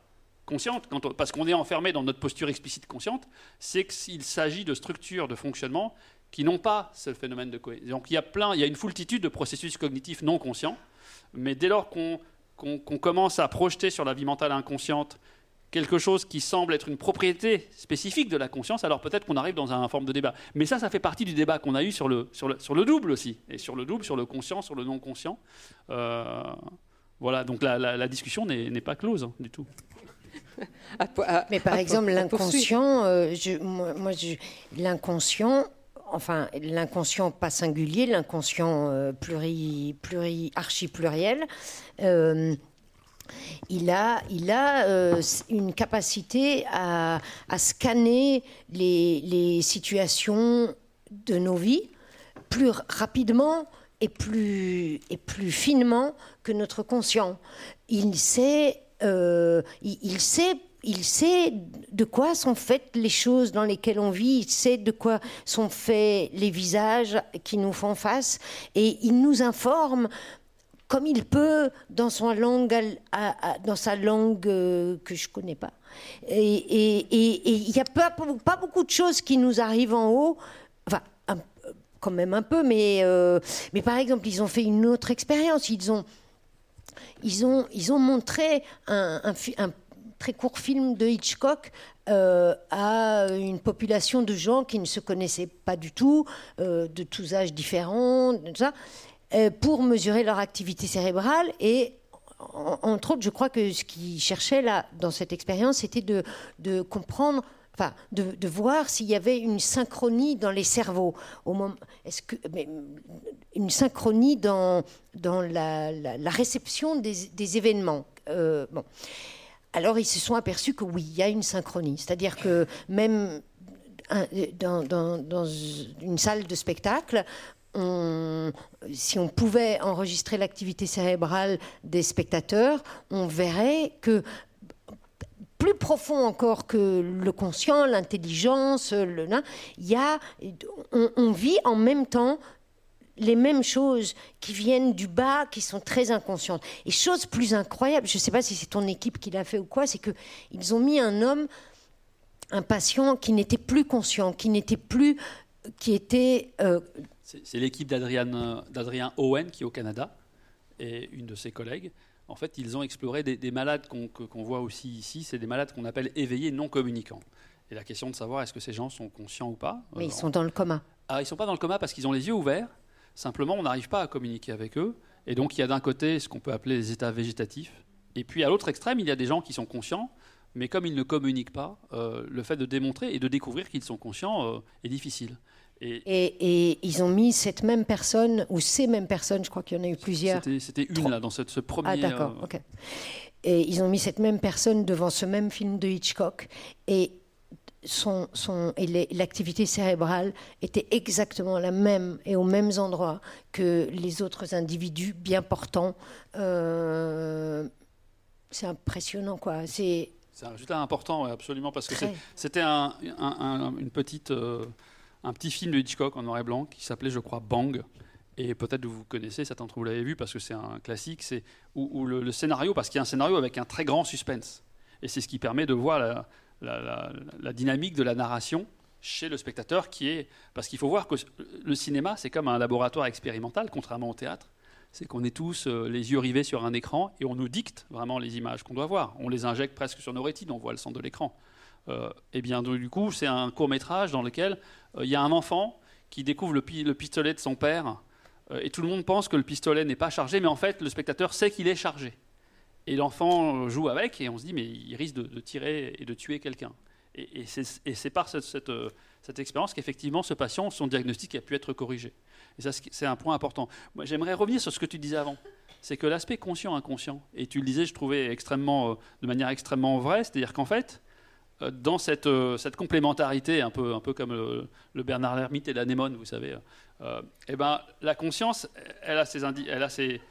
consciente, parce qu'on est enfermé dans notre posture explicite consciente, c'est qu'il s'agit de structures de fonctionnement qui n'ont pas ce phénomène de cohésion. Donc il y a plein, il y a une foultitude de processus cognitifs non conscients, mais dès lors qu'on commence à projeter sur la vie mentale inconsciente quelque chose qui semble être une propriété spécifique de la conscience, alors peut-être qu'on arrive dans un forme de débat. Mais ça, ça fait partie du débat qu'on a eu sur le, sur, le, sur le double aussi, et sur le double, sur le conscient, sur le non conscient. Euh, voilà, donc la, la, discussion n'est pas close hein, du tout. Mais par exemple, l'inconscient, euh, moi, moi l'inconscient, enfin l'inconscient pas singulier, l'inconscient euh, pluri, pluri, archi-pluriel, euh, il a, il a euh, une capacité à, scanner les, les, situations de nos vies plus rapidement et plus, et plus finement que notre conscient. Il sait, il, il sait il sait de quoi sont faites les choses dans lesquelles on vit, il sait de quoi sont faits les visages qui nous font face, et il nous informe comme il peut dans, son langue, dans sa langue que je connais pas. Et il n'y a pas, beaucoup de choses qui nous arrivent en haut. Enfin, quand même un peu, mais, mais par exemple, ils ont fait une autre expérience. Ils ont, ils ont, ils ont montré un, un très court film de Hitchcock euh, à une population de gens qui ne se connaissaient pas du tout, euh, de tous âges différents, ça, euh, pour mesurer leur activité cérébrale. Et entre autres, je crois que ce qu'ils cherchaient là, dans cette expérience, c'était de, comprendre Enfin, de, voir s'il y avait une synchronie dans les cerveaux. Au moment, est-ce que, mais, une synchronie dans, dans la, réception des, des événements. bon. Alors ils se sont aperçus que oui, il y a une synchronie. C'est-à-dire que même dans, une salle de spectacle, si on pouvait enregistrer l'activité cérébrale des spectateurs, on verrait que plus profond encore que le conscient, l'intelligence, le, il y a, on, vit en même temps les mêmes choses qui viennent du bas, qui sont très inconscientes. Et chose plus incroyable, je ne sais pas si c'est ton équipe qui l'a fait ou quoi, c'est qu'ils ont mis un homme, un patient qui n'était plus conscient, qui n'était plus, qui était. Euh, c'est l'équipe d'Adrien Owen qui est au Canada et une de ses collègues. En fait, ils ont exploré des, malades qu'on voit aussi ici. C'est des malades qu'on appelle éveillés non communicants. Et la question de savoir est-ce que ces gens sont conscients ou pas. Mais ils sont dans le coma. Ah, ils sont pas dans le coma parce qu'ils ont les yeux ouverts Simplement, on n'arrive pas à communiquer avec eux. Et donc, il y a d'un côté ce qu'on peut appeler les états végétatifs. Et puis, à l'autre extrême, il y a des gens qui sont conscients, mais comme ils ne communiquent pas, euh, le fait de démontrer et de découvrir qu'ils sont conscients euh, est difficile. Et, ils ont mis cette même personne, ou ces mêmes personnes, je crois qu'il y en a eu plusieurs. C'était une, là, dans ce, ce premier. Ah, d'accord, euh, ok. Et ils ont mis cette même personne devant ce même film de Hitchcock. Et son, son, et l'activité cérébrale était exactement la même et aux mêmes endroits que les autres individus bien portants. Euh, c'est impressionnant, quoi. C'est un résultat important, absolument, parce que c'était un, une petite, euh, un petit film de Hitchcock en noir et blanc qui s'appelait, je crois, Bang. Et peut-être vous connaissez, certains d'entre vous l'avez vu parce que c'est un classique, c'est où, le, le, scénario, parce qu'il y a un scénario avec un très grand suspense. Et c'est ce qui permet de voir la, la, dynamique de la narration chez le spectateur qui est... Parce qu'il faut voir que le cinéma, c'est comme un laboratoire expérimental, contrairement au théâtre. C'est qu'on est tous euh, les yeux rivés sur un écran et on nous dicte vraiment les images qu'on doit voir. On les injecte presque sur nos rétines, on voit le centre de l'écran. et euh, eh bien, du coup, c'est un court métrage dans lequel euh, il y a un enfant qui découvre le pistolet de son père et tout le monde pense que le pistolet n'est pas chargé, mais en fait, le spectateur sait qu'il est chargé. Et l'enfant joue avec, et on se dit, mais il risque de, tirer et de tuer quelqu'un. Et, c'est par cette, euh, cette, expérience qu'effectivement, ce patient, son diagnostic a pu être corrigé. Et ça, c'est un point important. Moi, j'aimerais revenir sur ce que tu disais avant. C'est que l'aspect conscient-inconscient, et tu le disais, je trouvais extrêmement, euh, de manière extrêmement vraie, c'est-à-dire qu'en fait, euh, dans cette, cette, complémentarité, un peu, un peu comme le, Bernard Lermite et l'anémone, vous savez, eh ben, la conscience, elle a ses, elle a ses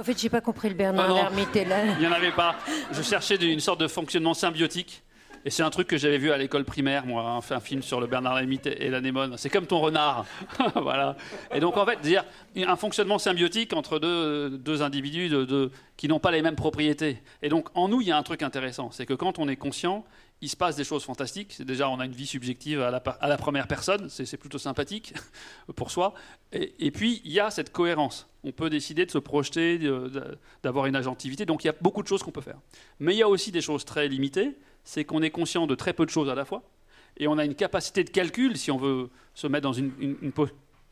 en fait, j'ai pas compris le Bernard Lermite là. Il n'y en avait pas. Je cherchais une sorte de fonctionnement symbiotique. Et c'est un truc que j'avais vu à l'école primaire, moi, hein, un film sur le Bernard Lermite et l'anémone. C'est comme ton renard. voilà. Et donc, en fait, dire un fonctionnement symbiotique entre deux, deux individus de, qui n'ont pas les mêmes propriétés. Et donc, en nous, il y a un truc intéressant. C'est que quand on est conscient, il se passe des choses fantastiques. Déjà, on a une vie subjective à la, première personne, c'est plutôt sympathique pour soi. Et, puis, il y a cette cohérence. On peut décider de se projeter, d'avoir une agentivité. Donc, il y a beaucoup de choses qu'on peut faire. Mais il y a aussi des choses très limitées. C'est qu'on est conscient de très peu de choses à la fois. Et on a une capacité de calcul, si on veut se mettre dans une, une, une,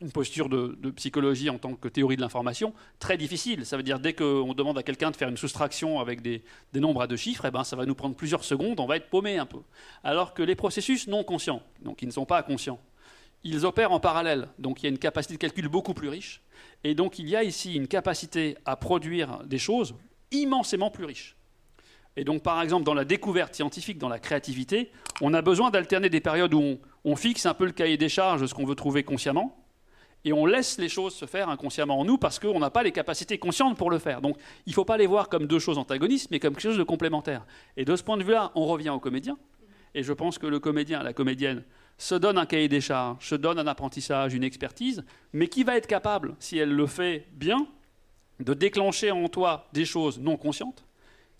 une posture de, psychologie en tant que théorie de l'information très difficile. Ça veut dire dès qu'on demande à quelqu'un de faire une soustraction avec des, nombres à deux chiffres, eh ben, ça va nous prendre plusieurs secondes, on va être paumé un peu. Alors que les processus non conscients, donc ils ne sont pas conscients, ils opèrent en parallèle. Donc il y a une capacité de calcul beaucoup plus riche. Et donc il y a ici une capacité à produire des choses immensément plus riches. Et donc, par exemple, dans la découverte scientifique, dans la créativité, on a besoin d'alterner des périodes où on, on, fixe un peu le cahier des charges ce qu'on veut trouver consciemment, et on laisse les choses se faire inconsciemment en nous parce qu'on n'a pas les capacités conscientes pour le faire. Donc il ne faut pas les voir comme deux choses antagonistes, mais comme quelque chose de complémentaire. Et de ce point de vue-là, on revient au comédien. Et je pense que le comédien, la comédienne, se donne un cahier des charges, se donne un apprentissage, une expertise, mais qui va être capable, si elle le fait bien, de déclencher en toi des choses non conscientes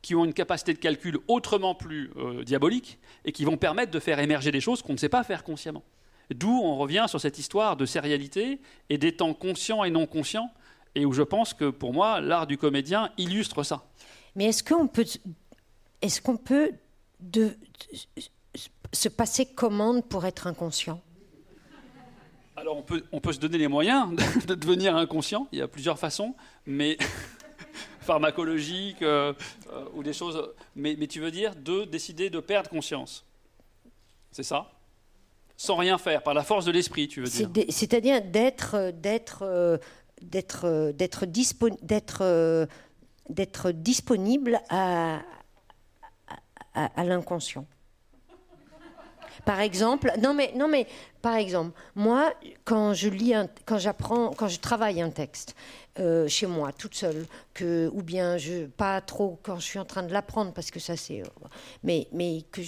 qui ont une capacité de calcul autrement plus euh, diabolique et qui vont permettre de faire émerger des choses qu'on ne sait pas faire consciemment. D'où on revient sur cette histoire de sérialité et des temps conscients et non conscients, et où je pense que pour moi, l'art du comédien illustre ça. Mais est-ce qu'on peut, est-ce qu'on peut de, se passer commande pour être inconscient? Alors on peut, on peut se donner les moyens de devenir inconscient, il y a plusieurs façons, mais pharmacologiques euh, euh, ou des choses. Mais, mais tu veux dire de décider de perdre conscience. C'est ça? Sans rien faire, par la force de l'esprit, tu veux dire C'est-à-dire d'être d'être d'être d'être d'être d'être disponible à, à, l'inconscient. Par exemple, non mais, non mais, par exemple, moi, quand je lis, quand j'apprends, quand je travaille un texte euh, chez moi, toute seule, que, ou bien je, pas trop quand je suis en train de l'apprendre, parce que ça c'est, euh, mais, mais que,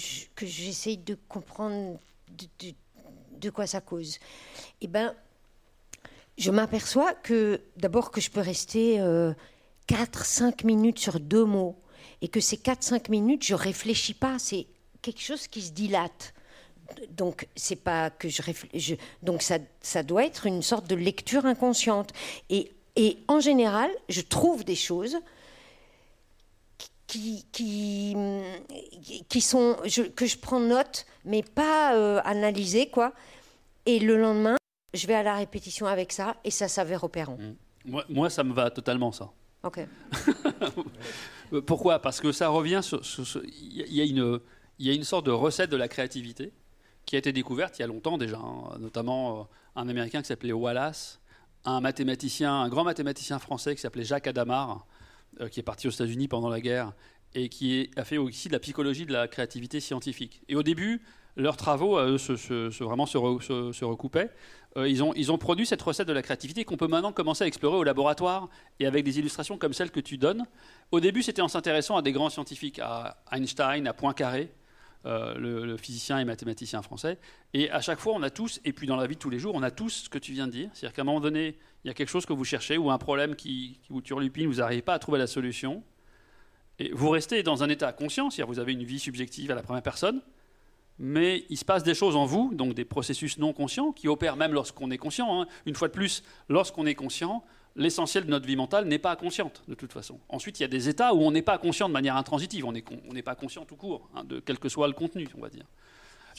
j'essaye de comprendre de, quoi ça cause. Eh ben, je m'aperçois que d'abord que je peux rester euh, 4-5 minutes sur deux mots et que ces 4-5 minutes, je réfléchis pas, c'est quelque chose qui se dilate. Donc c'est pas que je réfléchis, donc ça, ça doit être une sorte de lecture inconsciente. Et, et en général, je trouve des choses qui, qui, qui sont que je prends note, mais pas euh, analysées quoi. Et le lendemain, je vais à la répétition avec ça et ça s'avère opérant. Mmh. Moi, moi, ça me va totalement ça. Ok. Pourquoi? Parce que ça revient sur. Il y, a une, y a une sorte de recette de la créativité qui a été découverte il y a longtemps déjà, hein. notamment euh, un Américain qui s'appelait Wallace, un mathématicien, un grand mathématicien français qui s'appelait Jacques Adamar, euh, qui est parti aux États-Unis pendant la guerre et qui a fait aussi de la psychologie de la créativité scientifique. Et au début, leurs travaux eux, se, vraiment se, recoupaient. Euh, ils, ont, ils ont produit cette recette de la créativité qu'on peut maintenant commencer à explorer au laboratoire et avec des illustrations comme celles que tu donnes. Au début, c'était en s'intéressant à des grands scientifiques, à Einstein, à Poincaré, euh, le, physicien et mathématicien français. Et à chaque fois, on a tous, et puis dans la vie de tous les jours, on a tous ce que tu viens de dire. C'est-à-dire qu'à un moment donné, il y a quelque chose que vous cherchez ou un problème qui, qui vous turlupine, vous n'arrivez pas à trouver la solution. Et vous restez dans un état conscient, c'est-à-dire vous avez une vie subjective à la première personne, mais il se passe des choses en vous, donc des processus non conscients, qui opèrent même lorsqu'on est conscient. Hein. Une fois de plus, lorsqu'on est conscient, l'essentiel de notre vie mentale n'est pas consciente, de toute façon. Ensuite, il y a des états où on n'est pas conscient de manière intransitive, on n'est pas conscient tout court, hein, de quel que soit le contenu, on va dire.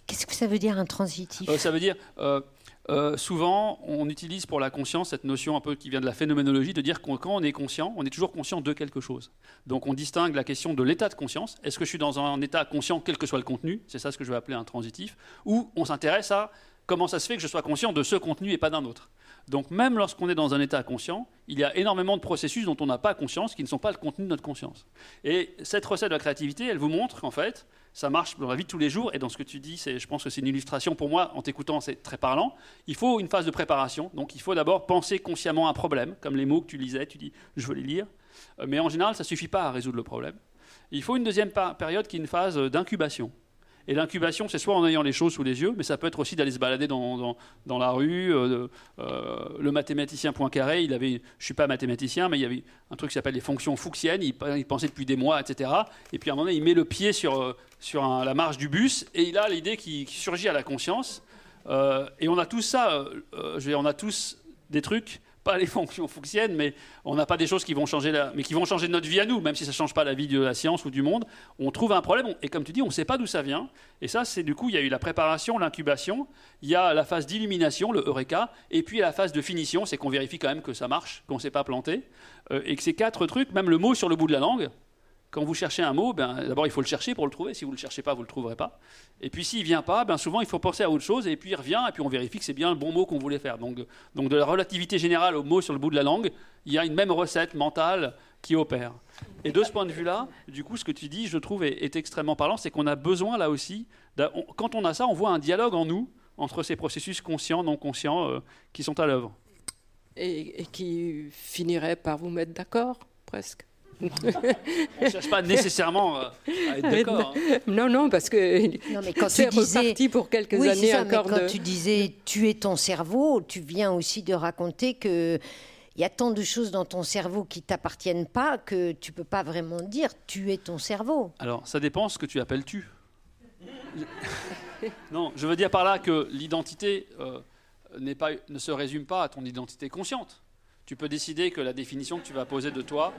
Qu'est-ce que ça veut dire intransitif? Euh, Ça veut dire, euh, euh, souvent, on utilise pour la conscience cette notion un peu qui vient de la phénoménologie, de dire que quand on est conscient, on est toujours conscient de quelque chose. Donc on distingue la question de l'état de conscience. Est-ce que je suis dans un état conscient, quel que soit le contenu? C'est ça ce que je vais appeler un transitif. Ou on s'intéresse à comment ça se fait que je sois conscient de ce contenu et pas d'un autre. Donc même lorsqu'on est dans un état conscient, il y a énormément de processus dont on n'a pas conscience, qui ne sont pas le contenu de notre conscience. Et cette recette de la créativité, elle vous montre qu'en fait, ça marche dans la vie de tous les jours. Et dans ce que tu dis, je pense que c'est une illustration pour moi, en t'écoutant, c'est très parlant. Il faut une phase de préparation. Donc il faut d'abord penser consciemment un problème, comme les mots que tu lisais, tu dis je veux les lire. Euh, mais en général, ça ne suffit pas à résoudre le problème. Il faut une deuxième période qui est une phase d'incubation. Et l'incubation, c'est soit en ayant les choses sous les yeux, mais ça peut être aussi d'aller se balader dans, dans, la rue. Euh, euh, le mathématicien Poincaré, il avait, je suis pas mathématicien, mais il y avait un truc qui s'appelle les fonctions fuchsiennes. Il, pensait depuis des mois, etc. Et puis à un moment donné, il met le pied sur, euh, sur la marge du bus et il a l'idée qui, surgit à la conscience. et on a tous ça. on a tous des trucs pas les fonctions fuchsiennes, mais on n'a pas des choses qui vont changer, mais qui vont changer notre vie à nous, même si ça ne change pas la vie de la science ou du monde. On trouve un problème, et comme tu dis, on ne sait pas d'où ça vient. Et ça, c'est du coup, il y a eu la préparation, l'incubation, il y a la phase d'illumination, le eureka, et puis la phase de finition, c'est qu'on vérifie quand même que ça marche, qu'on ne s'est pas planté, euh, et que ces quatre trucs, même le mot sur le bout de la langue, quand vous cherchez un mot, ben, d'abord il faut le chercher pour le trouver. Si vous ne le cherchez pas, vous ne le trouverez pas. Et puis s'il ne vient pas, ben, souvent il faut penser à autre chose et puis il revient et puis on vérifie que c'est bien le bon mot qu'on voulait faire. Donc, donc de la relativité générale au mot sur le bout de la langue, il y a une même recette mentale qui opère. Et de ce point de vue-là, du coup, ce que tu dis, je trouve, est, extrêmement parlant, c'est qu'on a besoin là aussi, quand on a ça, on voit un dialogue en nous entre ces processus conscients, non conscients, euh, qui sont à l'œuvre. et qui finirait par vous mettre d'accord, presque. On ne cherche pas nécessairement euh, à être d'accord. Hein. Non, non, parce que c'est reparti pour quelques années encore. quand tu disais tuer ton cerveau, tu viens aussi de raconter que il y a tant de choses dans ton cerveau qui t'appartiennent pas que tu peux pas vraiment dire tu es ton cerveau. Alors, ça dépend ce que tu appelles tu. non, je veux dire par là que l'identité euh, pas, ne se résume pas à ton identité consciente. Tu peux décider que la définition que tu vas poser de toi,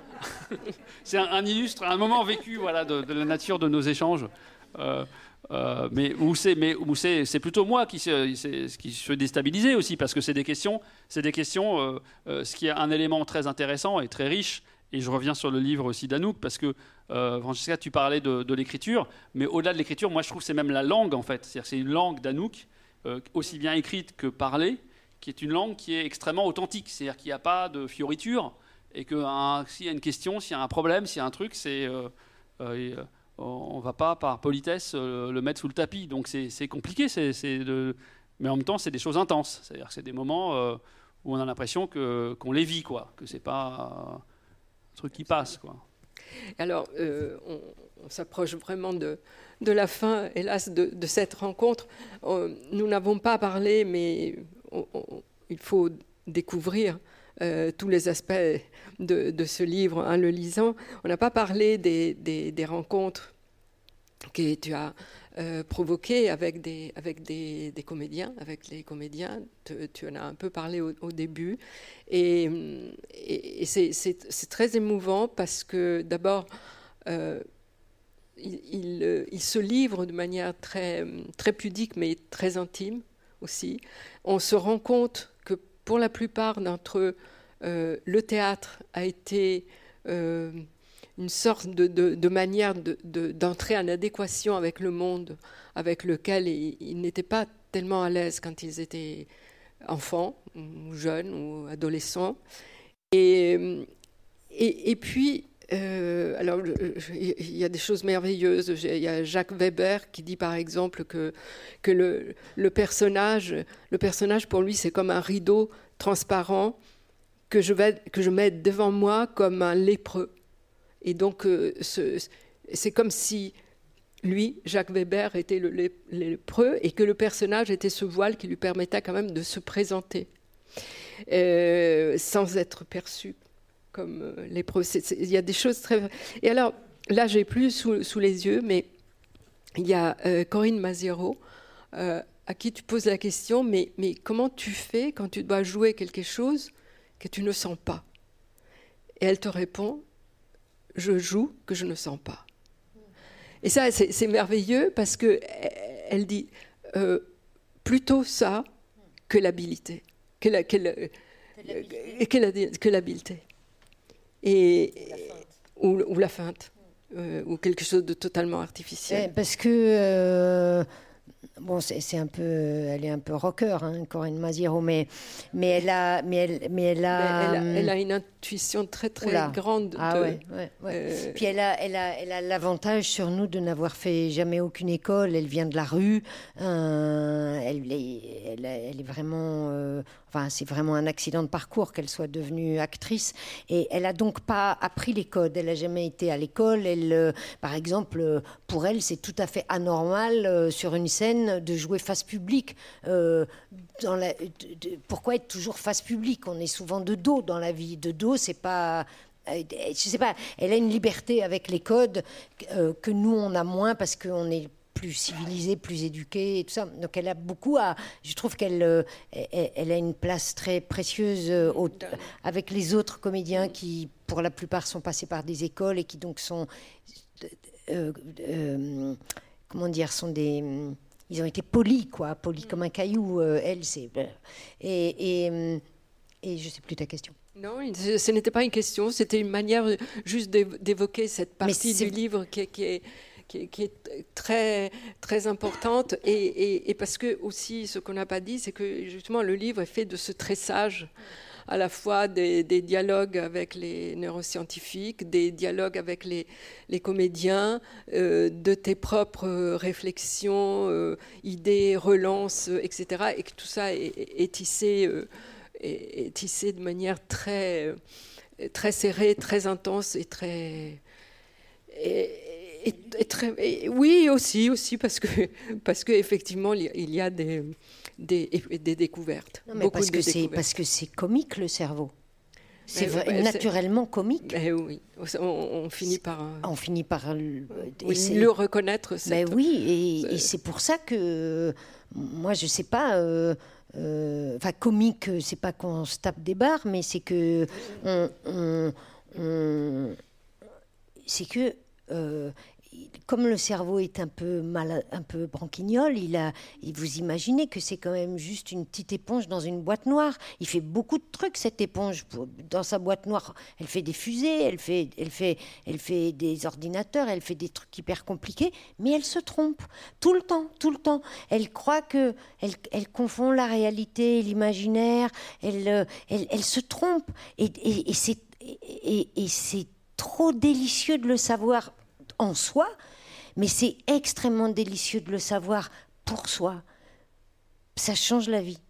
c'est un, illustre, un moment vécu voilà, de, la nature de nos échanges. Euh, euh, mais où c'est, c'est, plutôt moi qui qui se déstabiliser aussi parce que c'est des questions, c'est des questions. ce qui est un élément très intéressant et très riche, et je reviens sur le livre aussi d'Anouk, parce que, euh, Francesca, tu parlais de, l'écriture, mais au-delà de l'écriture, moi je trouve que c'est même la langue, en fait. C'est-à-dire c'est une langue d'Anouk, euh, aussi bien écrite que parlée, qui est une langue qui est extrêmement authentique. C'est-à-dire qu'il n'y a pas de fioriture, et que s'il y a une question, s'il y a un problème, s'il y a un truc, c'est... Euh, on ne va pas, par politesse, le mettre sous le tapis. Donc c'est compliqué, mais en même temps, c'est des choses intenses. C'est-à-dire que c'est des moments où on a l'impression qu'on les vit, quoi. Que c'est pas truc qui passe. Alors, euh, on, s'approche vraiment de, la fin, hélas, de, cette rencontre. Euh, nous n'avons pas parlé, mais il faut découvrir euh, tous les aspects de, ce livre en le lisant. On n'a pas parlé des, rencontres que tu as euh, provoqué avec, des, comédiens, avec les comédiens. Tu, en as un peu parlé au, début. Et, c'est très émouvant parce que d'abord, euh, il, se livre de manière très pudique mais très intime aussi. On se rend compte que pour la plupart d'entre eux, euh, le théâtre a été une sorte de, manière d'entrer en adéquation avec le monde avec lequel ils, n'étaient pas tellement à l'aise quand ils étaient enfants ou jeunes ou adolescents. Et, puis, euh, alors, il y a des choses merveilleuses. Il y a Jacques Weber qui dit par exemple que, le, personnage, le personnage pour lui, c'est comme un rideau transparent que je, vais, que je mets devant moi comme un lépreux. Et donc, euh, c'est comme si lui, Jacques Weber, était le lépreux et que le personnage était ce voile qui lui permettait quand même de se présenter euh, sans être perçu comme euh, lépreux. Il y a des choses très. Et alors, là, j'ai plus sous, les yeux, mais il y a Corinne Maziero. à qui tu poses la question, mais, mais comment tu fais quand tu dois jouer quelque chose que tu ne sens pas? Et elle te répond, je joue que je ne sens pas. Et ça, c'est merveilleux parce que elle dit euh, plutôt ça que l'habilité, que l'habileté, et ou, la feinte, euh, ou quelque chose de totalement artificiel. parce que euh, bon, c'est un peu, elle est un peu rocker, hein, Corinne Maziero, mais, mais elle a, mais elle, mais elle a, elle a, une intuition très très grande. Ah ouais, ouais, euh, Puis elle a, elle a, elle a l'avantage sur nous de n'avoir fait jamais aucune école. Elle vient de la rue. Euh, elle, est, elle, est vraiment, euh, enfin, c'est vraiment un accident de parcours qu'elle soit devenue actrice. Et elle a donc pas appris les codes. Elle a jamais été à l'école. Elle, par exemple, pour elle, c'est tout à fait anormal sur une scène de jouer face publique. dans la, pourquoi être toujours face publique On est souvent de dos dans la vie, de dos c'est pas euh, je sais pas, elle a une liberté avec les codes euh, que nous on a moins parce qu'on est plus civilisé, plus éduqué et tout ça. Donc elle a beaucoup à. Je trouve qu'elle euh, elle, a une place très précieuse avec les autres comédiens qui, pour la plupart, sont passés par des écoles et qui donc sont. comment dire Sont des. Ils ont été polis, quoi, polis comme un caillou. elle, c'est. Et, et, et je sais plus ta question. Non, ce n'était pas une question, c'était une manière juste d'évoquer cette partie du livre qui, est, qui, est, très, très importante. Et, parce que aussi, ce qu'on n'a pas dit, c'est que justement le livre est fait de ce tressage à la fois des, dialogues avec les neuroscientifiques, des dialogues avec les, comédiens, euh, de tes propres réflexions, euh, idées, relances, etc. Et que tout ça est, tissé. Euh, est, tissé de manière très, très serrée, très intense et très. Et, très oui, aussi, aussi parce que parce qu'effectivement, il y a des, des, des découvertes. Non, mais parce, que c'est, parce que c'est comique le cerveau. C'est naturellement comique. Oui, on, finit par. On finit par le, le reconnaître. Ben oui, et, c'est pour ça que moi, je sais pas. enfin, comique, c'est pas qu'on se tape des barres, mais c'est que c'est que comme le cerveau est un peu mal, un peu branquignol, il a, vous imaginez que c'est quand même juste une petite éponge dans une boîte noire. Il fait beaucoup de trucs cette éponge dans sa boîte noire. Elle fait des fusées, elle fait, elle fait, elle fait des ordinateurs, elle fait des trucs hyper compliqués, mais elle se trompe tout le temps, tout le temps. Elle croit que, elle, confond la réalité et l'imaginaire. Elle, euh, elle, elle, se trompe et, et, et et, et c'est trop délicieux de le savoir en soi, mais c'est extrêmement délicieux de le savoir pour soi. Ça change la vie.